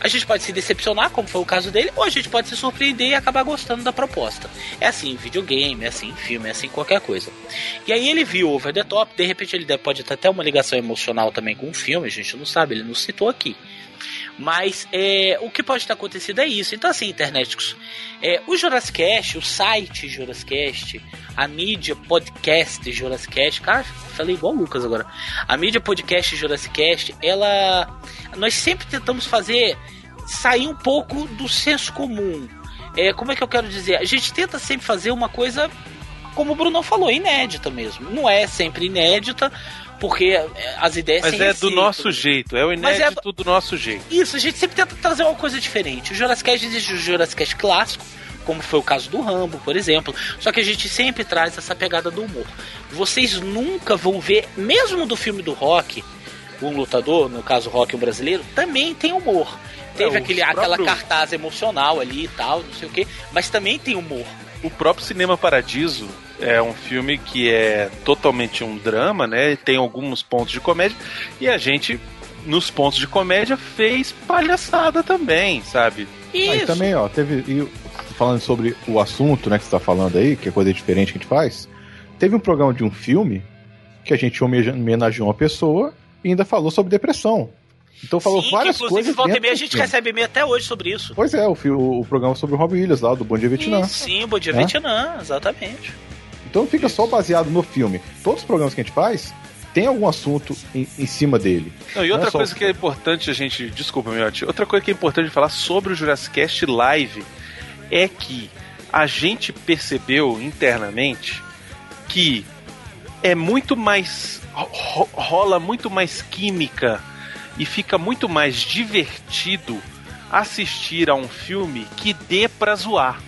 A gente pode se decepcionar, como foi o caso dele, ou a gente pode se surpreender e acabar gostando da proposta. É assim em videogame, é assim em filme, é assim qualquer coisa. E aí ele viu Over the Top, de repente ele pode ter até uma ligação emocional também com o filme, a gente não sabe, ele não citou aqui. Mas é, o que pode ter acontecido é isso. Então, assim, internet, é, o Jurassic Cast, o site Jurassic Cast, a mídia podcast Jurassic Cast, cara, falei igual o Lucas agora. A mídia podcast Jurassic Cast, ela. Nós sempre tentamos fazer sair um pouco do senso comum. É, como é que eu quero dizer? A gente tenta sempre fazer uma coisa, como o Bruno falou, inédita mesmo. Não é sempre inédita, porque é, as ideias Mas é do nosso jeito, é o é- inédito do nosso jeito. Isso, a gente sempre tenta trazer uma coisa diferente. O Jurassic Cast existe o Jurassic Cast clássico, como foi o caso do Rambo, por exemplo. Só que a gente sempre traz essa pegada do humor. Vocês nunca vão ver, mesmo do filme do Rock, um lutador, no caso o Rock, um brasileiro, também tem humor. Teve É, aquele, aquela próprios- cartaz emocional ali e tal, não sei o que, mas também tem humor. O próprio Cinema Paradiso é um filme que é totalmente um drama, né? Tem alguns pontos de comédia e a gente nos pontos de comédia fez palhaçada também, sabe? Aí Isso. também, ó, teve. E falando sobre o assunto, né, que você tá falando aí, que é coisa diferente que a gente faz. Teve um programa de um filme que a gente homenageou uma pessoa e ainda falou sobre depressão. Então falou Sim, que, várias inclusive, coisas. volta e meia a gente recebe e-mail até hoje sobre isso. Pois é, o, o, o programa sobre o Robbie Williams lá, do Bom Dia Vietnã. Sim, Bom Dia Né? Vietnã, exatamente. Então não fica só baseado no filme. Todos os programas que a gente faz tem algum assunto em, em cima dele. Não, e Não outra é só coisa que é importante a gente. Desculpa, meu. Outra coisa que é importante falar sobre o Jurassic Cast Live é que a gente percebeu internamente que é muito mais. ro- rola muito mais química e fica muito mais divertido assistir a um filme que dê pra zoar.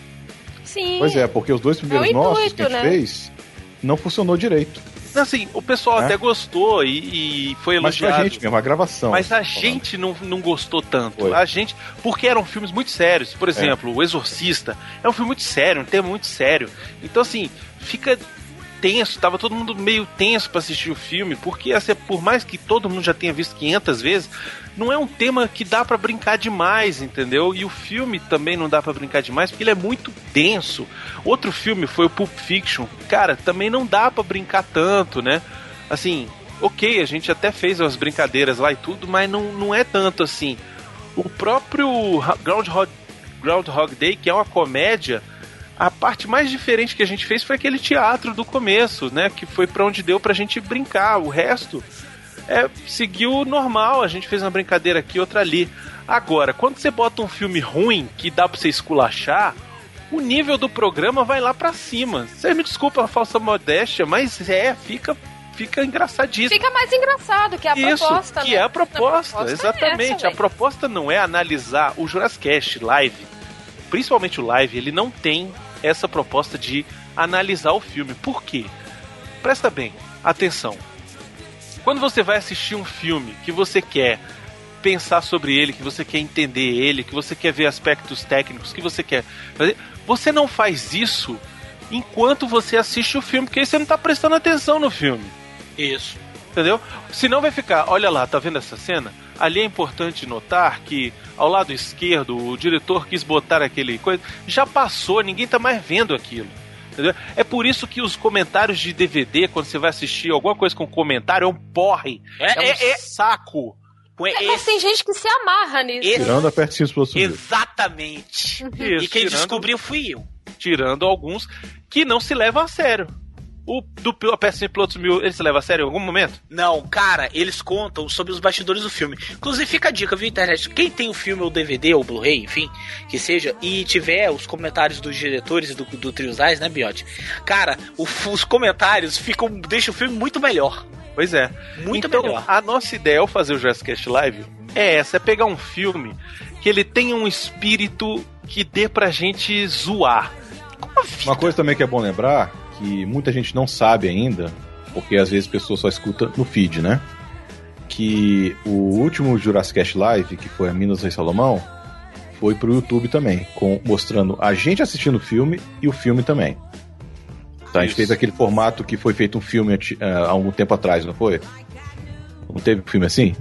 Sim. Pois é, porque os dois primeiros É nossos intuito, que a gente né? fez não funcionou direito. Assim, o pessoal É. até gostou e, e foi Mas elogiado. pra gente mesmo, a gravação. Mas a falando. gente não, não gostou tanto. Foi. A gente. Porque eram filmes muito sérios. Por exemplo, O Exorcista é um filme muito sério, um tema muito sério. Então, assim, fica tenso. Tava todo mundo meio tenso pra assistir o filme. Porque, assim, por mais que todo mundo já tenha visto 500 vezes, não é um tema que dá pra brincar demais, entendeu? E o filme também não dá pra brincar demais porque ele é muito denso. Outro filme foi o Pulp Fiction. Cara, também não dá pra brincar tanto, né? Assim, ok, a gente até fez umas brincadeiras lá e tudo, mas não, não é tanto assim. O próprio Groundhog, Groundhog Day, que é uma comédia, a parte mais diferente que a gente fez foi aquele teatro do começo, né? Que foi pra onde deu pra gente brincar. O resto é, seguiu normal, a gente fez uma brincadeira aqui, outra ali. Agora, quando você bota um filme ruim que dá pra você esculachar, o nível do programa vai lá pra cima. Você me desculpa a falsa modéstia, mas é, fica, fica engraçadíssimo. Fica mais engraçado, que é a Isso, proposta, que né? é a proposta, proposta é exatamente. essa, a proposta não é analisar o Jurassic live, principalmente o live, ele não tem essa proposta de analisar o filme. Por quê? Presta bem, atenção. Quando você vai assistir um filme que você quer pensar sobre ele, que você quer entender ele, que você quer ver aspectos técnicos, que você quer fazer, você não faz isso enquanto você assiste o filme, porque aí você não tá prestando atenção no filme. Isso. Entendeu? Senão vai ficar, olha lá, tá vendo essa cena? Ali é importante notar que ao lado esquerdo o diretor quis botar aquele coisa. Já passou, ninguém tá mais vendo aquilo. Entendeu? É por isso que os comentários de DVD, quando você vai assistir alguma coisa com comentário, é um porre. É, É, um é, é. saco. É, mas tem gente que se amarra nisso. Esse- Tirando a Pertinho Explosivo. Exatamente. Isso, e quem tirando- descobriu fui eu. Tirando alguns que não se levam a sério. O do a peça Pilotos Mil, ele se leva a sério em algum momento? Não, cara, eles contam sobre os bastidores do filme. Inclusive, fica a dica, viu, internet? Quem tem o filme ou DVD ou Blu-ray, enfim, que seja, e tiver os comentários dos diretores e do, do Triosais, né, Biote? Cara, o- os comentários ficam. deixam o filme muito melhor. Pois é. Muito então, melhor. a nossa ideia ao fazer o Jurassic Cast Live é essa, é pegar um filme que ele tenha um espírito que dê pra gente zoar. Uma coisa também que é bom lembrar, que muita gente não sabe ainda, porque às vezes a pessoa só escuta no feed, né? Que o último Jurassic Cast Live, que foi a Minas Rei Salomão, foi pro YouTube também, com, mostrando a gente assistindo o filme e o filme também. Tá, a gente Isso. fez aquele formato que foi feito um filme ah, há algum tempo atrás, não foi? Não teve um filme assim?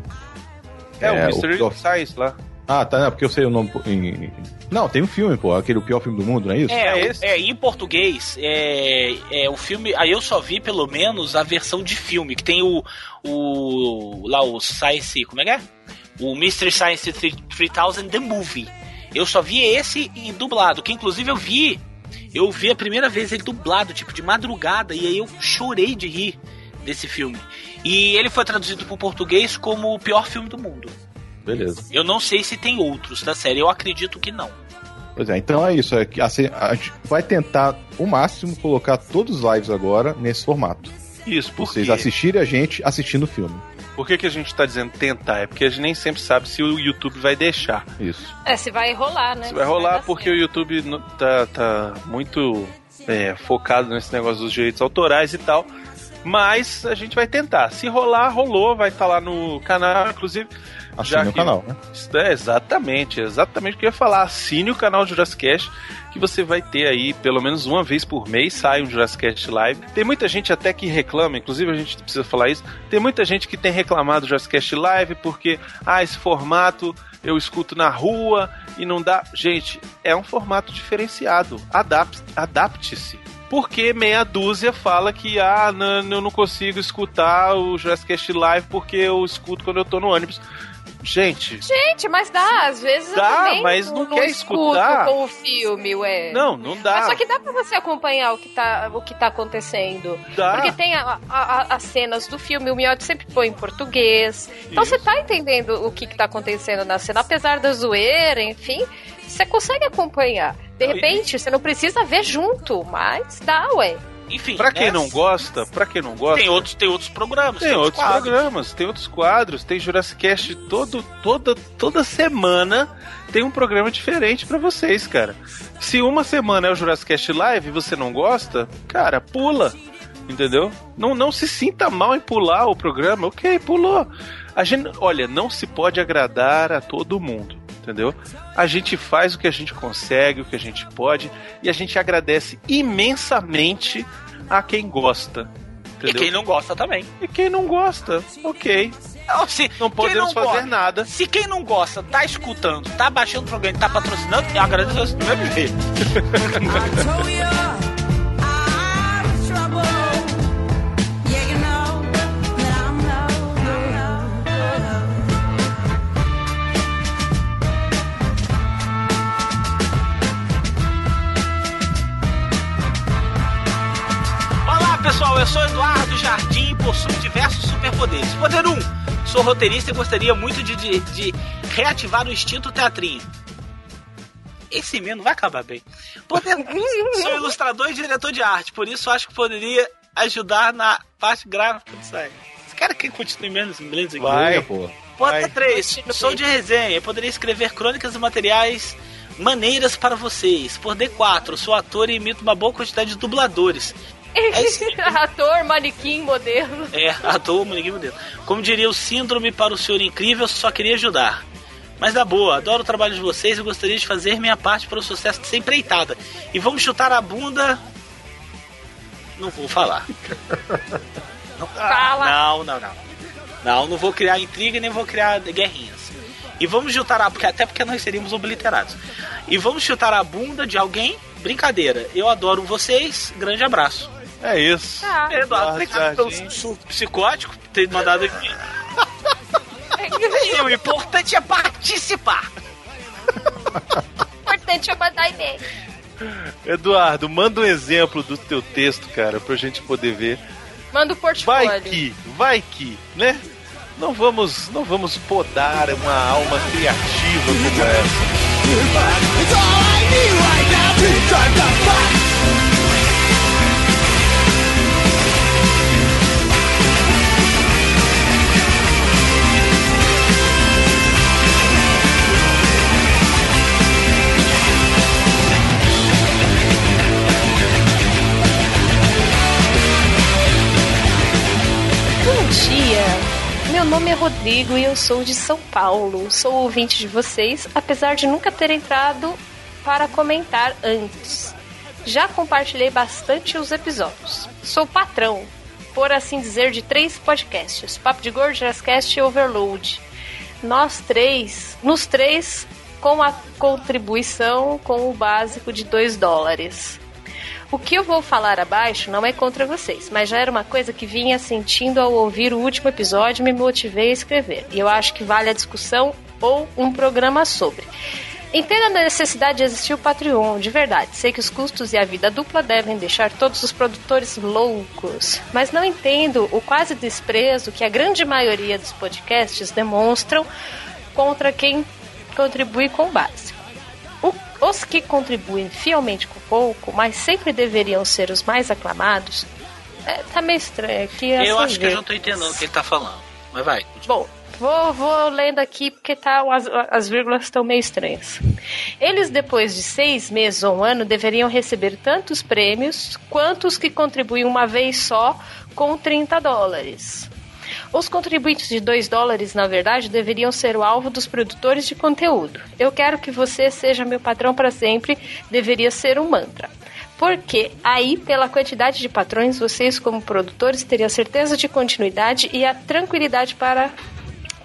É, É, o o Mystery pior- Science lá. Ah, tá, não, porque eu sei o nome em... Não, tem um filme, pô, aquele o pior filme do mundo, não é isso? É, É esse? é, em português, é, é o filme. Aí eu só vi pelo menos a versão de filme, que tem o. o lá o Science. Como é que é? O Mystery Science 3000 The Movie. Eu só vi esse em dublado, que inclusive eu vi. Eu vi a primeira vez ele dublado, tipo, de madrugada, e aí eu chorei de rir desse filme. E ele foi traduzido para o português como o pior filme do mundo. Beleza. Eu não sei se tem outros da série, eu acredito que não. Pois é, então é isso. É que, assim, a gente vai tentar o máximo colocar todos os lives agora nesse formato. Isso, por Vocês quê? assistirem a gente assistindo o filme. Por que, que a gente tá dizendo tentar? É porque a gente nem sempre sabe se o YouTube vai deixar. Isso. É, se vai rolar, né? Se vai rolar dar porque certo. o YouTube tá, tá muito é, focado nesse negócio dos direitos autorais e tal. Mas a gente vai tentar. Se rolar, rolou, vai estar lá no canal, inclusive. Assine o canal, né? É, exatamente, exatamente o que eu ia falar. Assine o canal Jurassic Cast, que você vai ter aí, pelo menos uma vez por mês, sai um Jurassic Cast Live. Tem muita gente até que reclama, inclusive a gente precisa falar isso, tem muita gente que tem reclamado do Jurassic Cast Live porque, ah, esse formato eu escuto na rua e não dá. Gente, é um formato diferenciado. Adap- Adapte-se. Porque meia dúzia fala que, ah, não, eu não consigo escutar o Jurassic Cast Live porque eu escuto quando eu tô no ônibus. Gente, Gente, mas dá, às vezes Dá, mas não quer escuto escutar. com o filme, ué. Não, não dá. Mas só que dá pra você acompanhar o que tá, o que tá acontecendo. Dá. Porque tem a- a- a- as cenas do filme, o Miotti sempre põe em português. Então Isso. você tá entendendo o que, que tá acontecendo na cena. Apesar da zoeira, enfim, você consegue acompanhar. De Não, repente, você não precisa ver junto, mas dá, ué. Enfim. Pra quem né? não gosta, pra quem não gosta, Tem outros, tem outros programas. tem outros quadros. programas, tem outros quadros, tem Jurassic Cast todo, toda, toda semana tem um programa diferente pra vocês, cara. Se uma semana é o Jurassic Cast Live e você não gosta, cara, pula. Entendeu? Não, não se sinta mal em pular o programa. Ok, pulou. A gente, olha, não se pode agradar a todo mundo. Entendeu? A gente faz o que a gente consegue, o que a gente pode, e a gente agradece imensamente a quem gosta. E Entendeu? quem não gosta também. E quem não gosta, ok. Não, se, Não podemos fazer gosta- nada. Se quem não gosta, tá escutando, tá baixando o programa, tá patrocinando, eu agradeço do mesmo jeito. pessoal, eu sou Eduardo Jardim e possuo diversos superpoderes. Poder 1. Sou roteirista e gostaria muito de, de, de reativar o instinto teatrinho. Esse e-mail não vai acabar bem. Poder 2. Sou ilustrador e diretor de arte, por isso acho que poderia ajudar na parte gráfica do site. Esse cara quer continuar menos inglês aqui. Vai. pô. Poder 3. Sou de resenha e poderia escrever crônicas e materiais maneiras para vocês. Poder 4. Sou ator e imito uma boa quantidade de dubladores. É. Ator, manequim, modelo. É, ator, ninguém modelo. Como diria o síndrome para o senhor incrível, só queria ajudar. Mas na boa, adoro o trabalho de vocês e gostaria de fazer minha parte para o sucesso de ser empreitada. E vamos chutar a bunda. Não vou falar. Não, Fala. Não, não, não. Não, não vou criar intriga nem vou criar guerrinhas. E vamos chutar a. Porque, até porque nós seríamos obliterados. E vamos chutar a bunda de alguém brincadeira. Eu adoro vocês. Grande abraço. É isso. Tá. Eduardo, obrigado pelo psicótico por ter mandado aqui. E o importante é participar. importante é mandar e-mail. Eduardo, manda um exemplo do teu texto, cara, pra gente poder ver. Manda o Vai portfólio. que, vai que, né? Não vamos, não vamos podar uma alma criativa como essa. Meu nome é Rodrigo e eu sou de São Paulo. Sou ouvinte de vocês, apesar de nunca ter entrado para comentar antes. Já compartilhei bastante os episódios. Sou patrão, por assim dizer, de três podcasts: Papo de Gordo, Jazzcast e Overload. Nós três, nos três, com a contribuição com o básico de 2 dólares. O que eu vou falar abaixo não é contra vocês, mas já era uma coisa que vinha sentindo ao ouvir o último episódio e me motivei a escrever. E eu acho que vale a discussão ou um programa sobre. Entendo a necessidade de existir o Patreon, de verdade. Sei que os custos e a vida dupla devem deixar todos os produtores loucos, mas não entendo o quase desprezo que a grande maioria dos podcasts demonstram contra quem contribui com básico. Os que contribuem fielmente com pouco, mas sempre deveriam ser os mais aclamados, é, tá meio estranho aqui. Eu assim acho que eu já tô entendendo o que ele tá falando. Mas vai. Bom, vou, vou lendo aqui porque tá, as, as vírgulas estão meio estranhas. Eles, depois de seis meses ou um ano, deveriam receber tantos prêmios quanto os que contribuem uma vez só com 30 dólares. Os contribuintes de 2 dólares, na verdade, deveriam ser o alvo dos produtores de conteúdo. Eu quero que você seja meu patrão para sempre, deveria ser um mantra. Porque aí, pela quantidade de patrões, vocês, como produtores, teriam certeza de continuidade e a tranquilidade para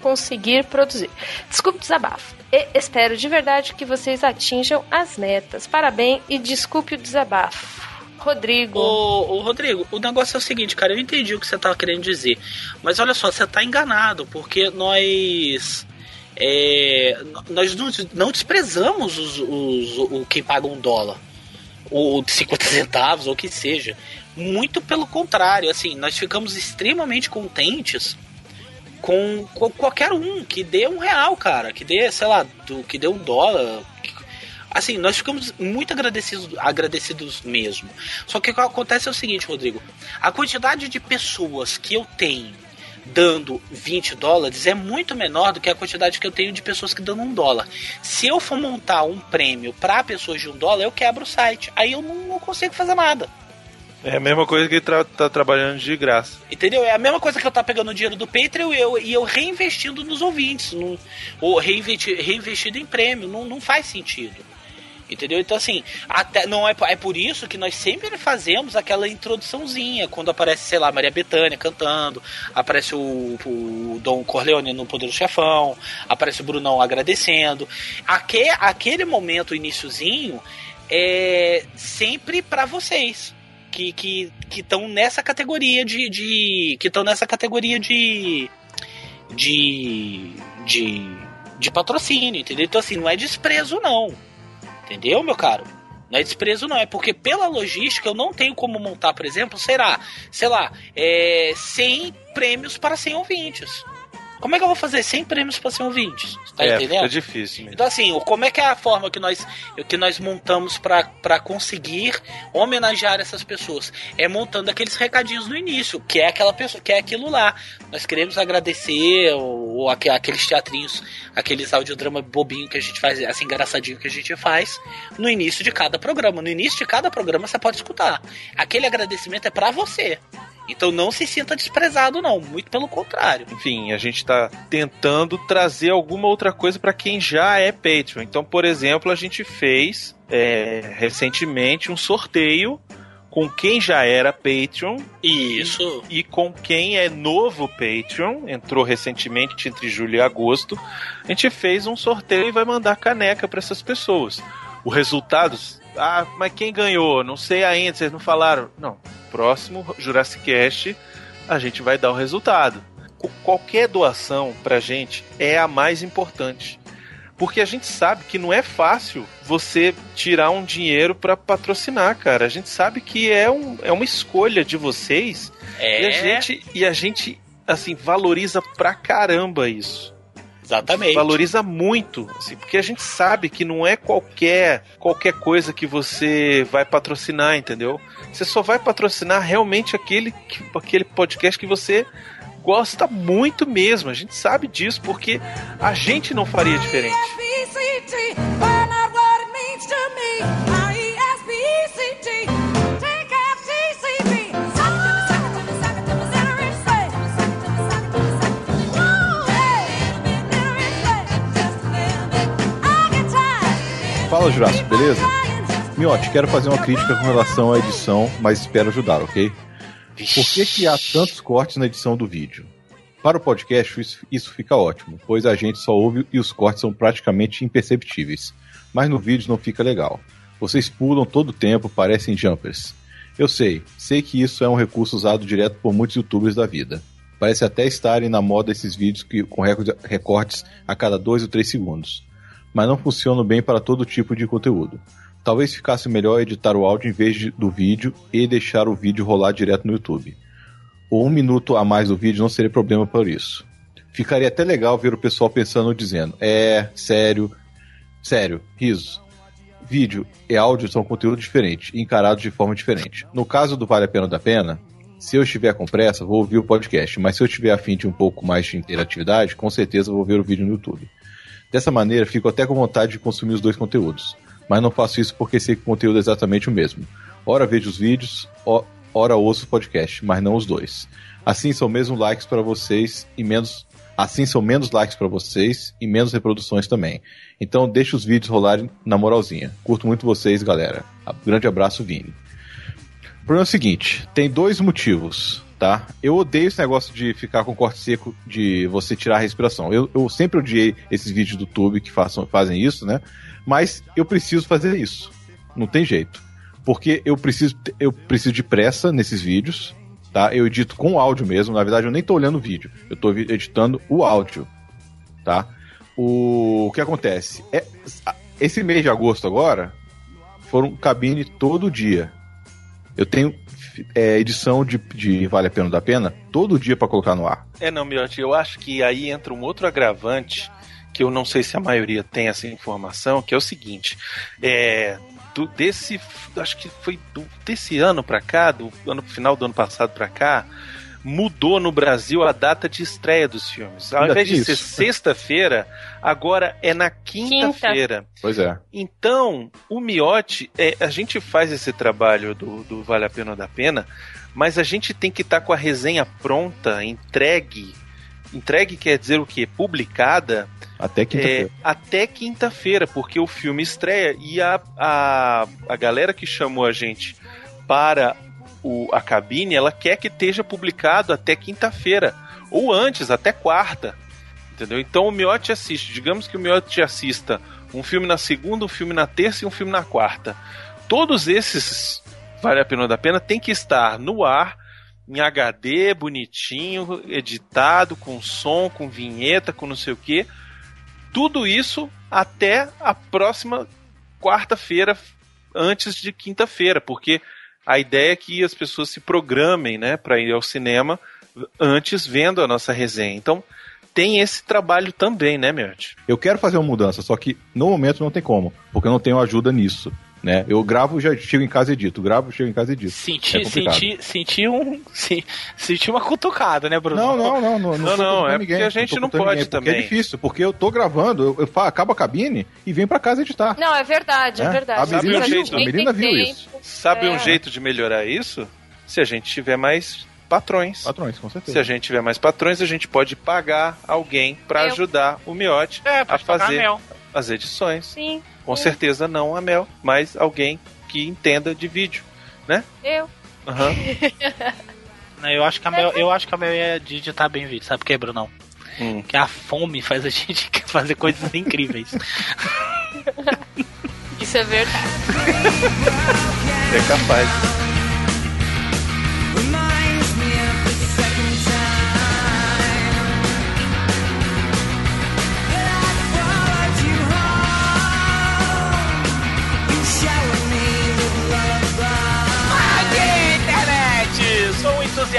conseguir produzir. Desculpe o desabafo. E espero de verdade que vocês atinjam as metas. Parabéns e desculpe o desabafo. Rodrigo. Ô, ô, Rodrigo, o negócio é o seguinte, cara, eu entendi o que você tava querendo dizer. Mas olha só, você tá enganado, porque nós. é, nós não, não desprezamos os, os- o quem paga um dólar. Ou de 50 centavos, ou o que seja. Muito pelo contrário, assim, nós ficamos extremamente contentes com, com qualquer um que dê um real, cara. Que dê, sei lá, do, que dê um dólar. Assim, nós ficamos muito agradecidos, agradecidos mesmo. Só que o que acontece é o seguinte, Rodrigo. A quantidade de pessoas que eu tenho dando 20 dólares é muito menor do que a quantidade que eu tenho de pessoas que dão um dólar. Se eu for montar um prêmio para pessoas de um dólar, eu quebro o site. Aí eu não, não consigo fazer nada. É a mesma coisa que tra- tá trabalhando de graça. Entendeu? É a mesma coisa que eu tá pegando o dinheiro do Patreon e eu, e eu reinvestindo nos ouvintes. Não, ou reinvesti, reinvestido em prêmio. Não, não faz sentido. Entendeu? Então, assim, até, não é, é por isso que nós sempre fazemos aquela introduçãozinha, quando aparece, sei lá, Maria Bethânia cantando, aparece o, o Dom Corleone no Poder do Chefão, aparece o Brunão agradecendo. Aque, aquele momento, iniciozinho, é sempre para vocês que que que estão nessa categoria de, de que estão nessa categoria de de de de patrocínio, entendeu? Então assim, não é desprezo não. Entendeu, meu caro? Não é desprezo, não. É porque pela logística eu não tenho como montar, por exemplo, será, sei lá, é, 100 prêmios para 100 ouvintes. Como é que eu vou fazer 100 prêmios para 100 ouvintes? Tá é, entendendo? fica difícil mesmo. Então, assim, como é que é a forma que nós, que nós montamos para conseguir homenagear essas pessoas? É montando aqueles recadinhos no início, que é aquela pessoa, que é aquilo lá. Nós queremos agradecer, ou, ou aque- aqueles teatrinhos, aqueles audiodrama bobinho que a gente faz, assim, engraçadinho que a gente faz, no início de cada programa. No início de cada programa você pode escutar. Aquele agradecimento é para você. Então não se sinta desprezado, não. Muito pelo contrário. Enfim, a gente tá tentando trazer alguma outra coisa para quem já é Patreon. Então, por exemplo, a gente fez é, recentemente um sorteio com quem já era Patreon Isso. e com quem é novo Patreon, entrou recentemente entre julho e agosto. A gente fez um sorteio e vai mandar caneca para essas pessoas. O resultado Ah, mas quem ganhou? Não sei ainda, vocês não falaram. Não, próximo Jurassic Cast a gente vai dar o resultado. Qu- Qualquer doação pra gente é a mais importante. Porque a gente sabe que não é fácil você tirar um dinheiro pra patrocinar, cara. A gente sabe que é, um, é uma escolha de vocês É, e a gente, e a gente assim, valoriza pra caramba isso. Exatamente. Valoriza muito, assim, porque a gente sabe que não é qualquer qualquer coisa que você vai patrocinar, entendeu? Você só vai patrocinar realmente aquele, que- aquele podcast que você gosta muito mesmo. A gente sabe disso, porque a gente não faria diferente. Fala, Jurássico, beleza? Miotti, quero fazer uma crítica com relação à edição, mas espero ajudar, ok? Por que, que há tantos cortes na edição do vídeo? Para o podcast, isso, isso fica ótimo, pois a gente só ouve e os cortes são praticamente imperceptíveis. Mas no vídeo não fica legal. Vocês pulam todo o tempo, parecem jumpers. Eu sei, sei que isso é um recurso usado direto por muitos youtubers da vida. Parece até estarem na moda esses vídeos que, com recorde- recortes a cada 2 ou 3 segundos. Mas não funcionam bem para todo tipo de conteúdo. Talvez ficasse melhor editar o áudio em vez de- do vídeo e deixar o vídeo rolar direto no YouTube. Ou um minuto a mais do vídeo não seria problema por isso. Ficaria até legal ver o pessoal pensando dizendo: É, sério, sério, risos. Vídeo e áudio são conteúdo diferente, encarados de forma diferente. No caso do Vale a Pena da Pena, se eu estiver com pressa, vou ouvir o podcast, mas se eu estiver afim de um pouco mais de interatividade, com certeza vou ver o vídeo no YouTube. Dessa maneira, fico até com vontade de consumir os dois conteúdos, mas não faço isso porque sei que o conteúdo é exatamente o mesmo. Ora vejo os vídeos, ora ouço o podcast, mas não os dois. Assim são mesmo likes para vocês e menos assim são menos likes para vocês e menos reproduções também. Então deixa os vídeos rolarem na moralzinha. Curto muito vocês, galera. Grande abraço, Vini. O problema é o seguinte, tem dois motivos, tá? Eu odeio esse negócio de ficar com corte seco, de você tirar a respiração. Eu, eu sempre odiei esses vídeos do YouTube que façam, fazem isso, né? Mas eu preciso fazer isso. Não tem jeito. Porque eu preciso, eu preciso de pressa nesses vídeos, tá? Eu edito com áudio mesmo. Na verdade, eu nem tô olhando o vídeo. Eu tô editando o áudio, tá? O, o que acontece? É, esse mês de agosto agora, foram cabine todo dia. Eu tenho é, edição de, de Vale a Pena da Pena todo dia pra colocar no ar. É, não, Miotti, eu acho que aí entra um outro agravante que eu não sei se a maioria tem essa informação, que é o seguinte: é, do, desse, acho que foi do, desse ano pra cá, do ano final do ano passado pra cá, mudou no Brasil a data de estreia dos filmes. Ao Ainda invés de ser sexta-feira, agora é na quinta-feira. Pois é. Então, o Miotti, é, a gente faz esse trabalho do, do Vale a Pena ou da Pena, mas a gente tem que estar com a resenha pronta, entregue. Entregue quer dizer o quê? Publicada Até quinta-feira. é, até quinta-feira, porque o filme estreia e a, a, a galera que chamou a gente para o, a cabine, ela quer que esteja publicado até quinta-feira, ou antes, até quarta. Entendeu? Então o Miotti assiste, digamos que o Miotti assista um filme na segunda, um filme na terça e um filme na quarta. Todos esses Vale a Pena ou da Pena tem que estar no ar em HD, bonitinho, editado, com som, com vinheta, com não sei o que. Tudo isso até a próxima quarta-feira, antes de quinta-feira, porque a ideia é que as pessoas se programem, né, para ir ao cinema antes vendo a nossa resenha. Então tem esse trabalho também, né, Mert? Eu quero fazer uma mudança, só que no momento não tem como, porque eu não tenho ajuda nisso. Né? Eu gravo, já chego em casa e edito. Gravo, chego em casa e edito. Senti, É senti, senti um. se- Senti uma cutucada, né, Bruno? Não, não, não. Não, Não, não, culpando é ninguém, porque a gente não pode ninguém, porque também. É difícil, porque eu tô gravando, eu, eu fa- acabo a cabine e venho pra casa editar. Não, é verdade, é, É, verdade. a Melina viu, ninguém a Melina viu tempo. isso. Sabe É. um jeito de melhorar isso? Se a gente tiver mais patrões. Patrões, com Se certeza. a gente tiver mais patrões, a gente pode pagar alguém para ajudar o Miote É, a fazer mel. As edições. Sim, Com sim. certeza não a Mel, mas alguém que entenda de vídeo. eu. Aham. Não, Eu acho que a Mel, eu acho que a Mel ia digitar bem vídeo, sabe por quê, Brunão? Hum. Que a fome faz a gente fazer coisas incríveis. Isso é verdade. É capaz.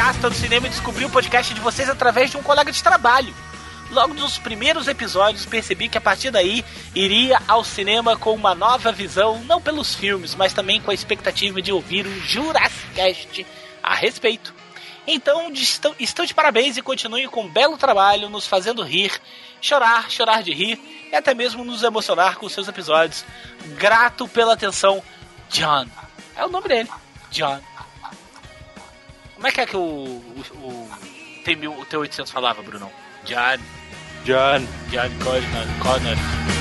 Entusiasta do cinema e descobri o podcast de vocês através de um colega de trabalho. Logo nos primeiros episódios percebi que a partir daí iria ao cinema com uma nova visão, não pelos filmes, mas também com a expectativa de ouvir um Jurassic a respeito. Então estão, estão de parabéns e continuem com um belo trabalho, nos fazendo rir, chorar, chorar de rir e até mesmo nos emocionar com seus episódios. Grato pela atenção, John. É o nome dele, John. Como é que é que o, o, o tem mil, o T800 falava, Brunão? John. John. John Connor. Connor.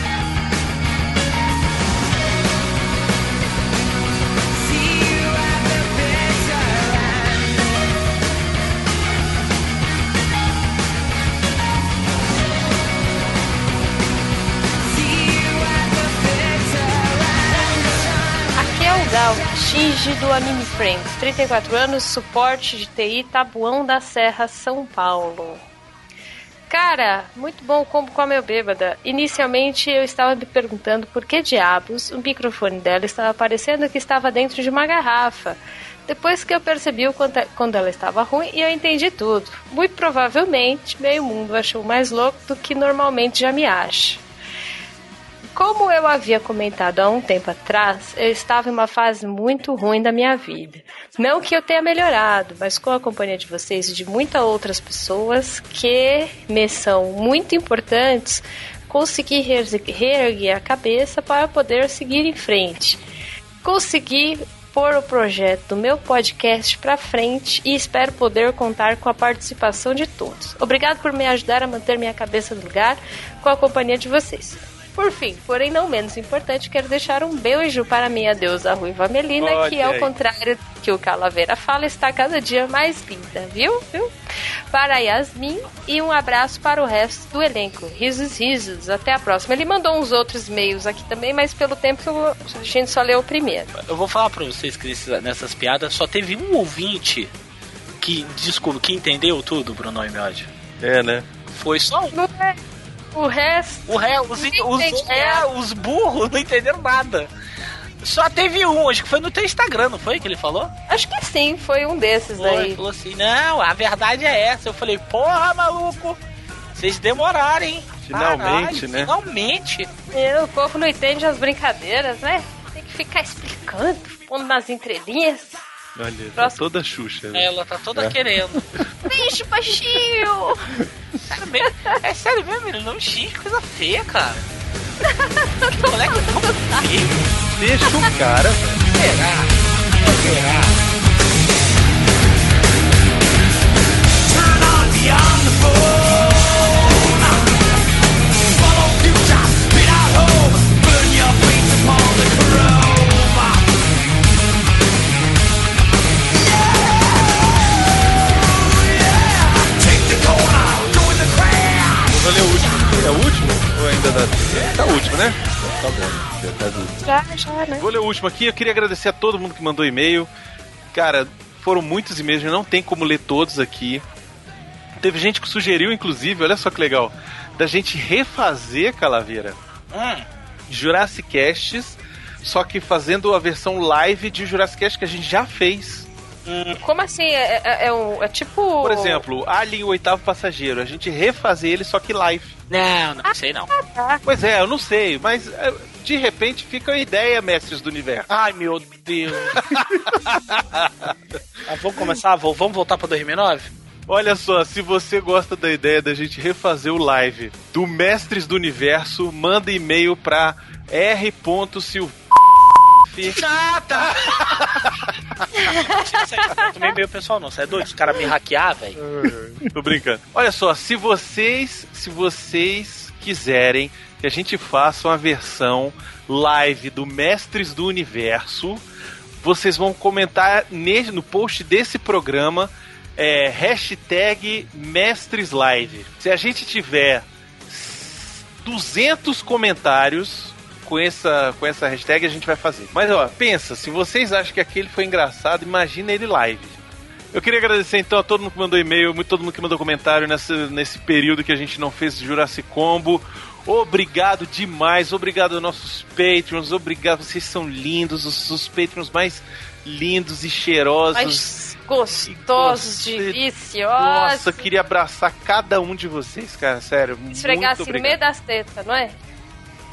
Shinji do Anime Friends, 34 anos, suporte de TI, Tabuão da Serra, São Paulo. Cara, muito bom como com a meu bêbada. Inicialmente eu estava me perguntando por que diabos o microfone dela estava parecendo que estava dentro de uma garrafa. Depois que eu percebi o quanto, quando ela estava ruim e eu entendi tudo. Muito provavelmente meio mundo achou mais louco do que normalmente já me acha. Como eu havia comentado há um tempo atrás, eu estava em uma fase muito ruim da minha vida. Não que eu tenha melhorado, mas com a companhia de vocês e de muitas outras pessoas que me são muito importantes, consegui reergue- reerguer a cabeça para poder seguir em frente. Consegui pôr o projeto do meu podcast para frente e espero poder contar com a participação de todos. Obrigado por me ajudar a manter minha cabeça no lugar com a companhia de vocês. Por fim, porém não menos importante, quero deixar um beijo para minha deusa Ruiva Melina, Olha que ao aí. contrário do que o Calaveira fala, está cada dia mais linda, viu? viu? Para Yasmin e um abraço para o resto do elenco. Risos, risos. Até a próxima. Ele mandou uns outros e-mails aqui também, mas pelo tempo eu- a gente só leu o primeiro. Eu vou falar pra vocês que nessas piadas só teve um ouvinte que, desculpa, que entendeu tudo, Bruno e Miodio. É, né? Foi só um. Não é? O resto. O ré, os, os, é, os burros não entenderam nada. Só teve um, acho que foi no teu Instagram, não foi que ele falou? Acho que sim, foi um desses Foi, daí. falou assim, não, a verdade é essa. Eu falei, porra, maluco, vocês demoraram, hein? Finalmente, Caralho, né? Finalmente. O povo não entende as brincadeiras, né? Tem que ficar explicando, pondo nas entrelinhas. Olha, tá Próximo. toda Xuxa. Né? Ela tá toda É. querendo. Bicho baixinho! Sério mesmo? É sério mesmo, ele não xinga, que coisa feia, cara. Que moleque tão feio. Deixa o cara. Será? Já, né? Vou ler o último aqui. Eu queria agradecer a todo mundo que mandou e-mail. Cara, foram muitos e-mails, não tem como ler todos aqui. Teve gente que sugeriu, inclusive, olha só que legal, da gente refazer Calaveira Hum, Jurassic Casts, só que fazendo a versão live de Jurassic Cast que a gente já fez. Como assim? É, é, é um, é tipo. Por exemplo, Alien o Oitavo Passageiro, a gente refazer ele só que live. Não, não sei não. Pois é, eu não sei, mas é, de repente fica a ideia, mestres do universo. Ai, meu Deus. ah, vamos começar? Vou- Vamos voltar pra 2009? Olha só, se você gosta da ideia da gente refazer o live do Mestres do Universo, manda e-mail pra r.sil. Ah, tá. Isso aí, não tomei meio pessoal não, você é doido? Os caras me hackear, velho. Tô brincando. Olha só, se vocês, se vocês quiserem que a gente faça uma versão live do Mestres do Universo, vocês vão comentar no post desse programa é, hashtag Mestres Live. Se a gente tiver 200 comentários com essa, com essa hashtag a gente vai fazer. Mas ó, pensa, se vocês acham que aquele foi engraçado, imagina ele live. Eu queria agradecer então a todo mundo que mandou e-mail, todo mundo que mandou comentário nessa, nesse período que a gente não fez Jurassic Combo. Obrigado demais, obrigado aos nossos Patreons, obrigado, vocês são lindos, os, os Patreons mais lindos e cheirosos. Mais gostosos, E você- deliciosos. Nossa, eu queria abraçar cada um de vocês, cara, sério. Esfregar muito assim no meio das tetas, não é?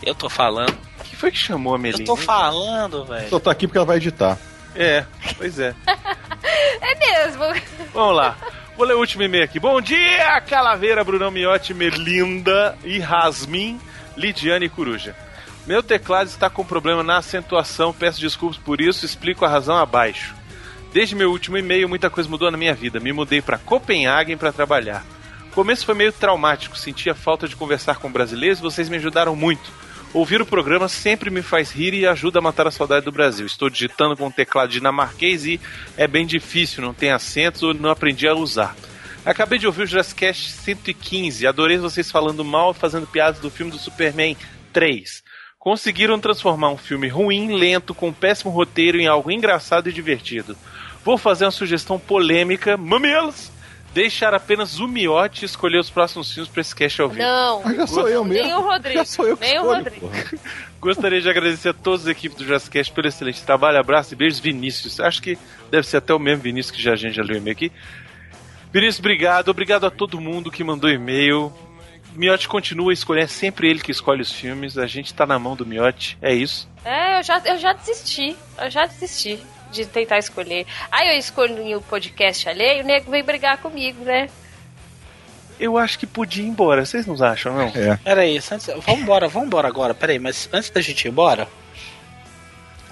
Eu tô falando. Quem foi que chamou a Melina? Eu tô falando, velho. Só tá aqui porque ela vai editar. É, pois é. É mesmo. Vamos lá. Vou ler o último e-mail aqui. Bom dia, Calaveira, Brunão Miotti, Melinda e Rasmin, Lidiane e Coruja. Meu teclado está com problema na acentuação, peço desculpas por isso, explico a razão abaixo. Desde meu último e-mail, muita coisa mudou na minha vida. Me mudei para Copenhague para trabalhar. O começo foi meio traumático, sentia falta de conversar com brasileiros, vocês me ajudaram muito. Ouvir o programa sempre me faz rir e ajuda a matar a saudade do Brasil. Estou digitando com um teclado dinamarquês e é bem difícil, não tem acentos ou não aprendi a usar. Acabei de ouvir o Jurassic Cast 115, adorei vocês falando mal e fazendo piadas do filme do Superman 3. Conseguiram transformar um filme ruim, lento, com um péssimo roteiro em algo engraçado e divertido. Vou fazer uma sugestão polêmica, mamilos! Deixar apenas o Miotti escolher os próximos filmes para esse cast ao vivo. Não. Mas já sou eu mesmo. Nem o Rodrigo. Já sou eu que Nem o escolho, Rodrigo. porra. Gostaria de agradecer a todas as equipes do Jurassic Cast pelo excelente trabalho. Abraço e beijos, Vinícius. Acho que deve ser até o mesmo Vinícius que já, a gente já leu o e-mail aqui. Vinícius, obrigado. Obrigado a todo mundo que mandou e-mail. Miotti continua a escolher, é sempre ele que escolhe os filmes. A gente tá na mão do Miotti, é isso. É, eu já, eu já desisti. Eu já desisti de tentar escolher. Aí eu escolhi o podcast alheio, o nego veio brigar comigo, né? Eu acho que podia ir embora, vocês não acham, não? É. Pera aí, antes, vamos embora, vamos embora agora. Pera aí, mas antes da gente ir embora,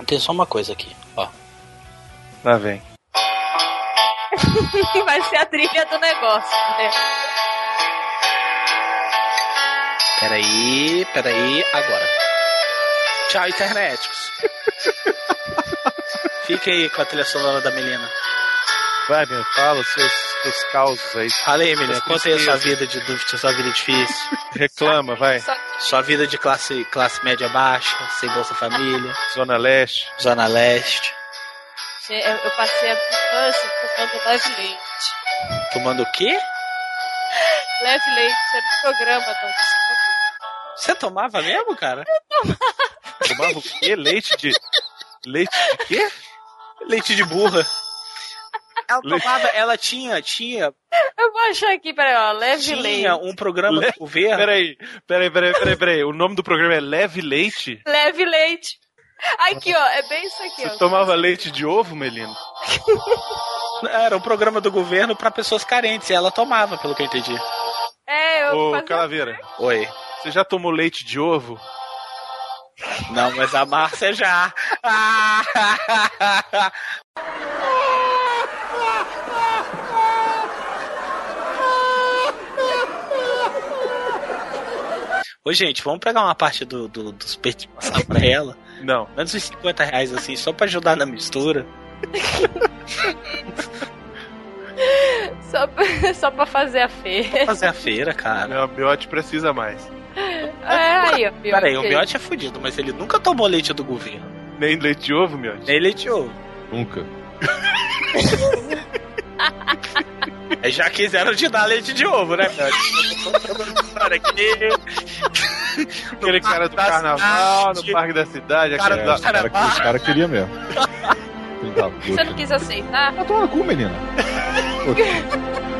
tem só uma coisa aqui, ó. Lá vem. Vai ser a trilha do negócio, né? Pera aí, pera aí, agora. Tchau, internéticos. Fique aí com a trilha sonora da Melina. Vai, meu, fala os seus, seus causos aí. Fala aí, Melina, Suas conta aí a sua vida de dúvida, sua vida difícil. Reclama, vai. Sua vida de classe, classe média baixa, sem Bolsa Família, Zona Leste. Zona Leste. eu, eu passei a infância tomando leve leite. Tomando o quê? Leve leite era um programa do Você tomava mesmo, cara? Tomava o quê? Leite de. Leite de quê? Leite de burra. Ela Leite- tomava, ela tinha, tinha, Eu vou achar aqui, peraí, ó, leve leite. tinha um programa Le- do governo. Peraí, peraí, peraí, peraí, peraí. O nome do programa é Leve Leite? Leve leite. Aqui, ó, é bem isso aqui, Você ó. tomava leite de ovo, Melino? Era um programa do governo pra pessoas carentes. E ela tomava, pelo que eu entendi. É, eu Ô, fazia- Calaveira, Oi. você já tomou leite de ovo? Não, mas a Márcia já. Ô, gente, vamos pegar uma parte do, do, dos peitos e passar pra ela. Não. Menos uns 50 reais, assim, só pra ajudar na mistura. Só, pra- só pra fazer a feira. Fazer a feira, cara. Não, o Biote precisa mais. É, aí, ó. Pera aí, o. Miote é fudido, mas ele nunca tomou leite do governo. Nem leite de ovo, Miote? Nem leite de ovo. Nunca. Aí já quiseram te dar leite de ovo, né, Miote? Aqui. Aquele cara do carnaval, no parque da cidade, Cara aquele É, da... os caras que- os caras queriam mesmo. Você não quis aceitar? Tá tomando cu, menina.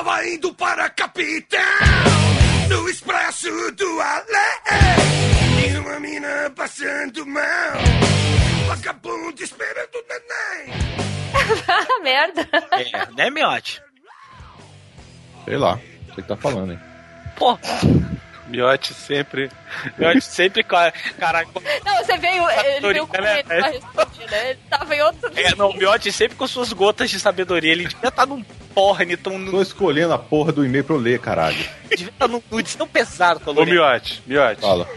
Poxa. Tava indo para a capital No expresso do Alé Tinha uma mina passando mal Vagabundo esperando o neném Ah, merda. É, né, Miote? Sei lá. O que tá falando, hein? Pô, Miote sempre. Miote sempre. ca- Caralho. Não, você veio, ele veio com né? ele pra responder, né? Ele tava em outro É, não, o Miote sempre com suas gotas de sabedoria. Ele devia estar num porra, tão, Tô escolhendo a porra do e-mail pra eu ler, caralho. devia estar num nude tão pesado, Ô. Miote, Miote. Fala.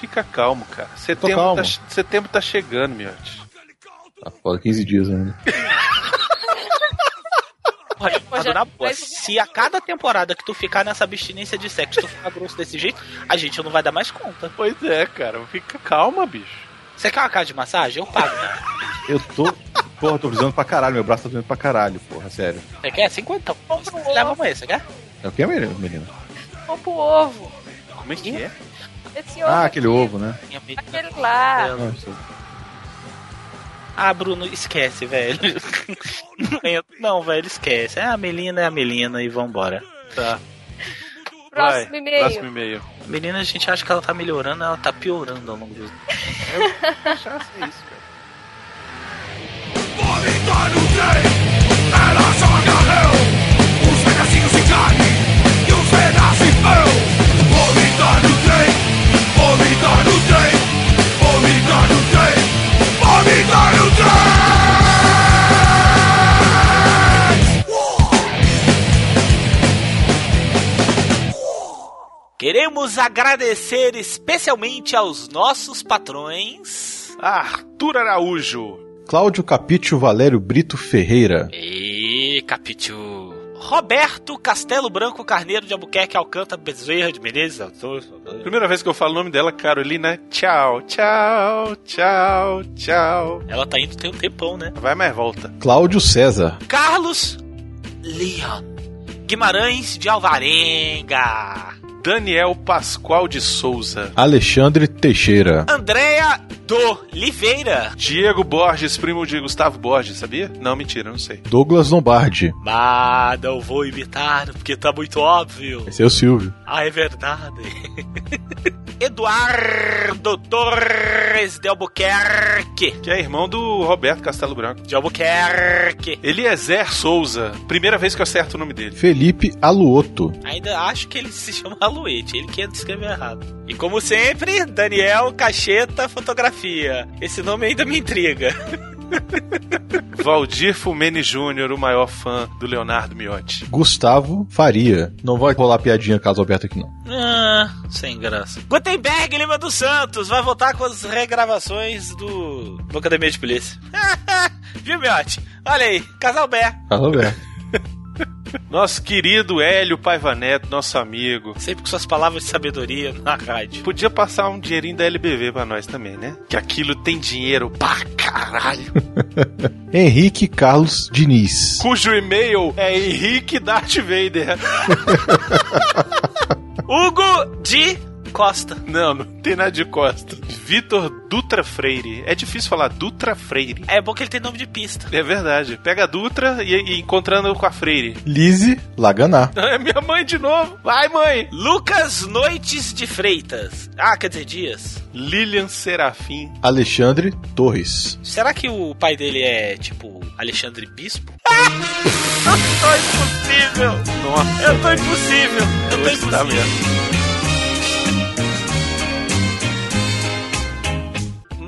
Fica calmo, cara. Setembro, calmo. Tá, setembro tá chegando, Miote. Tá foda, 15 dias ainda. Porra, Pô, na boa, se a cada temporada que tu ficar nessa abstinência de sexo, tu ficar grosso desse jeito, a gente não vai dar mais conta. Pois é, cara. Fica calma, bicho. Você quer uma casa de massagem? Eu pago. Eu tô. Porra, tô precisando pra caralho. Meu braço tá doendo pra caralho, porra, sério. Você quer? 50? Leva amanhã, você quer? É o que, menino? menino? Compra o ovo. Como é que é? Esse ovo. Ah, aquele aqui. ovo, né? Aquele lá. Não, isso- Ah, Bruno, esquece, velho. Não, velho, esquece. É a Melina, é a Melina e vambora. Tá. Próximo Vai, e-mail. Próximo e-mail. A Melina, a gente acha que ela tá melhorando, ela tá piorando ao longo do. Já sei isso, cara. Vomitar no trem Ela joga réu Uns pedacinhos de carne E uns pedaços pão Vomitar no trem Vomitar no trem Vomitar no trem Vomitar no trem Queremos agradecer especialmente aos nossos patrões. Arthur Araújo. Cláudio Capítio Valério Brito Ferreira. E Capitu. Roberto Castelo Branco Carneiro de Albuquerque Alcântara Bezerra de Menezes. Autor- Primeira vez que eu falo o nome dela, Carolina. Tchau, tchau, tchau, tchau. Ela tá indo tem um tempão, né? Vai, mais volta. Cláudio César. Carlos Leon Guimarães de Alvarenga. Daniel Pascoal de Souza. Alexandre Teixeira. Andréa do Oliveira. Diego Borges, primo de Gustavo Borges, sabia? Não, mentira, não sei. Douglas Lombardi. Mas não vou imitar, porque tá muito óbvio. Esse é o Silvio. Ah, é verdade. Eduardo Torres de Albuquerque. Que é irmão do Roberto Castelo Branco. De Albuquerque. Eliezer Souza. Primeira vez que eu acerto o nome dele. Felipe Aluoto. Ainda acho que ele se chama Aluete, ele que escreveu errado. E como sempre, Daniel Cacheta Fotografia. Esse nome ainda me intriga. Valdir Fumene Júnior, o maior fã do Leonardo Miotti. Gustavo Faria. Não vai rolar piadinha caso Alberto aqui não. Ah, sem graça. Gutenberg Lima dos Santos vai voltar com as regravações do, do Academia de Polícia. Viu, Miotti? Olha aí, Casal Bé. Nosso querido Hélio Paiva Neto, nosso amigo. Sempre com suas palavras de sabedoria na rádio. Podia passar um dinheirinho da LBV pra nós também, né? Que aquilo tem dinheiro pra caralho. Henrique Carlos Diniz. Cujo e-mail é Henrique Darth Vader. Hugo de Costa. Não, não tem nada de Costa. Vitor Dutra Freire. É difícil falar Dutra Freire. É bom que ele tem nome de pista. É verdade. Pega a Dutra e, e encontrando com a Freire. Lise Laganá. É minha mãe de novo. Vai, mãe. Lucas Noites de Freitas. Ah, quer dizer Dias. Lilian Serafim. Alexandre Torres. Será que o pai dele é tipo Alexandre Bispo? eu tô impossível! Nossa, Eu tô impossível! Eu tô tá impossível!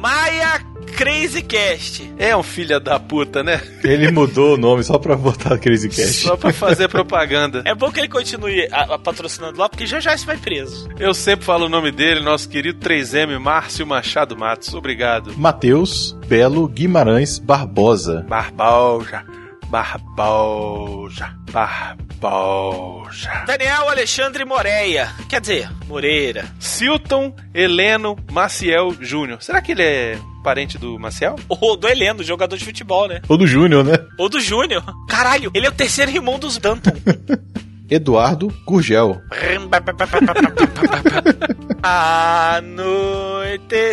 Maia Crazy Cast. É um filho da puta, né? Ele mudou o nome só pra botar Crazy Cash. Só pra fazer propaganda. É bom que ele continue a- a patrocinando lá, porque já já isso vai preso. Eu sempre falo o nome dele, nosso querido 3M, Márcio Machado Matos. Obrigado. Matheus Belo Guimarães Barbosa. Barbosa. Barbosa. Barbosa. Daniel Alexandre Moreia. Quer dizer, Moreira. Silton Heleno Maciel Júnior. Será que ele é parente do Maciel? Ou do Heleno, jogador de futebol, né? Ou do Júnior, né? Ou do Júnior. Caralho, ele é o terceiro irmão dos Danton. Eduardo Gurgel.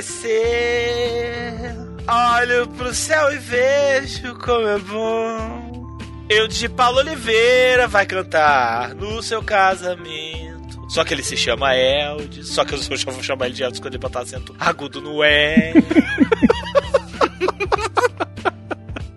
Anoitecer. Olho pro céu e vejo como é bom Eu de Paulo Oliveira vai cantar no seu casamento. Só que ele se chama Eldes. Só que eu só vou chamar ele de Eldes quando ele botar acento agudo no E.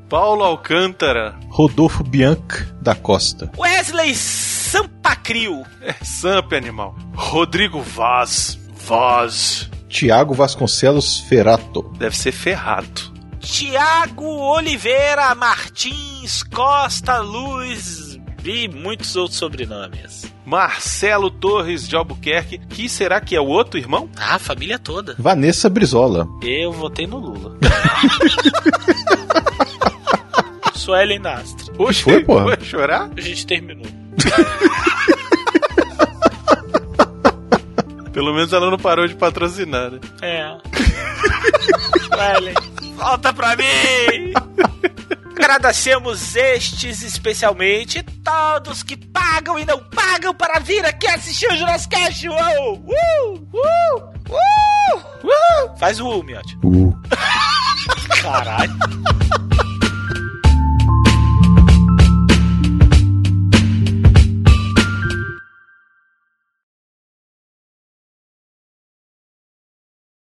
Paulo Alcântara. Rodolfo Bianca da Costa. Wesley Sampacril. É Samp, animal. Rodrigo Vaz. Vaz. Tiago Vasconcelos Ferato. Deve ser ferrado. Tiago Oliveira Martins Costa Luz e muitos outros sobrenomes. Marcelo Torres de Albuquerque. Que será que é o outro irmão? Ah, a família toda. Vanessa Brizola. Eu votei no Lula. Suelen Nastre. Oxe, foi, porra? vai chorar? A gente terminou. Pelo menos ela não parou de patrocinar, né? É. Suelen, volta pra mim! Agradecemos estes especialmente todos que pagam e não pagam para vir aqui assistir o Jurassic Cast. Uou! Uh! Uh! Uh! Uh! Faz o U, Miotti. Uh. Caralho.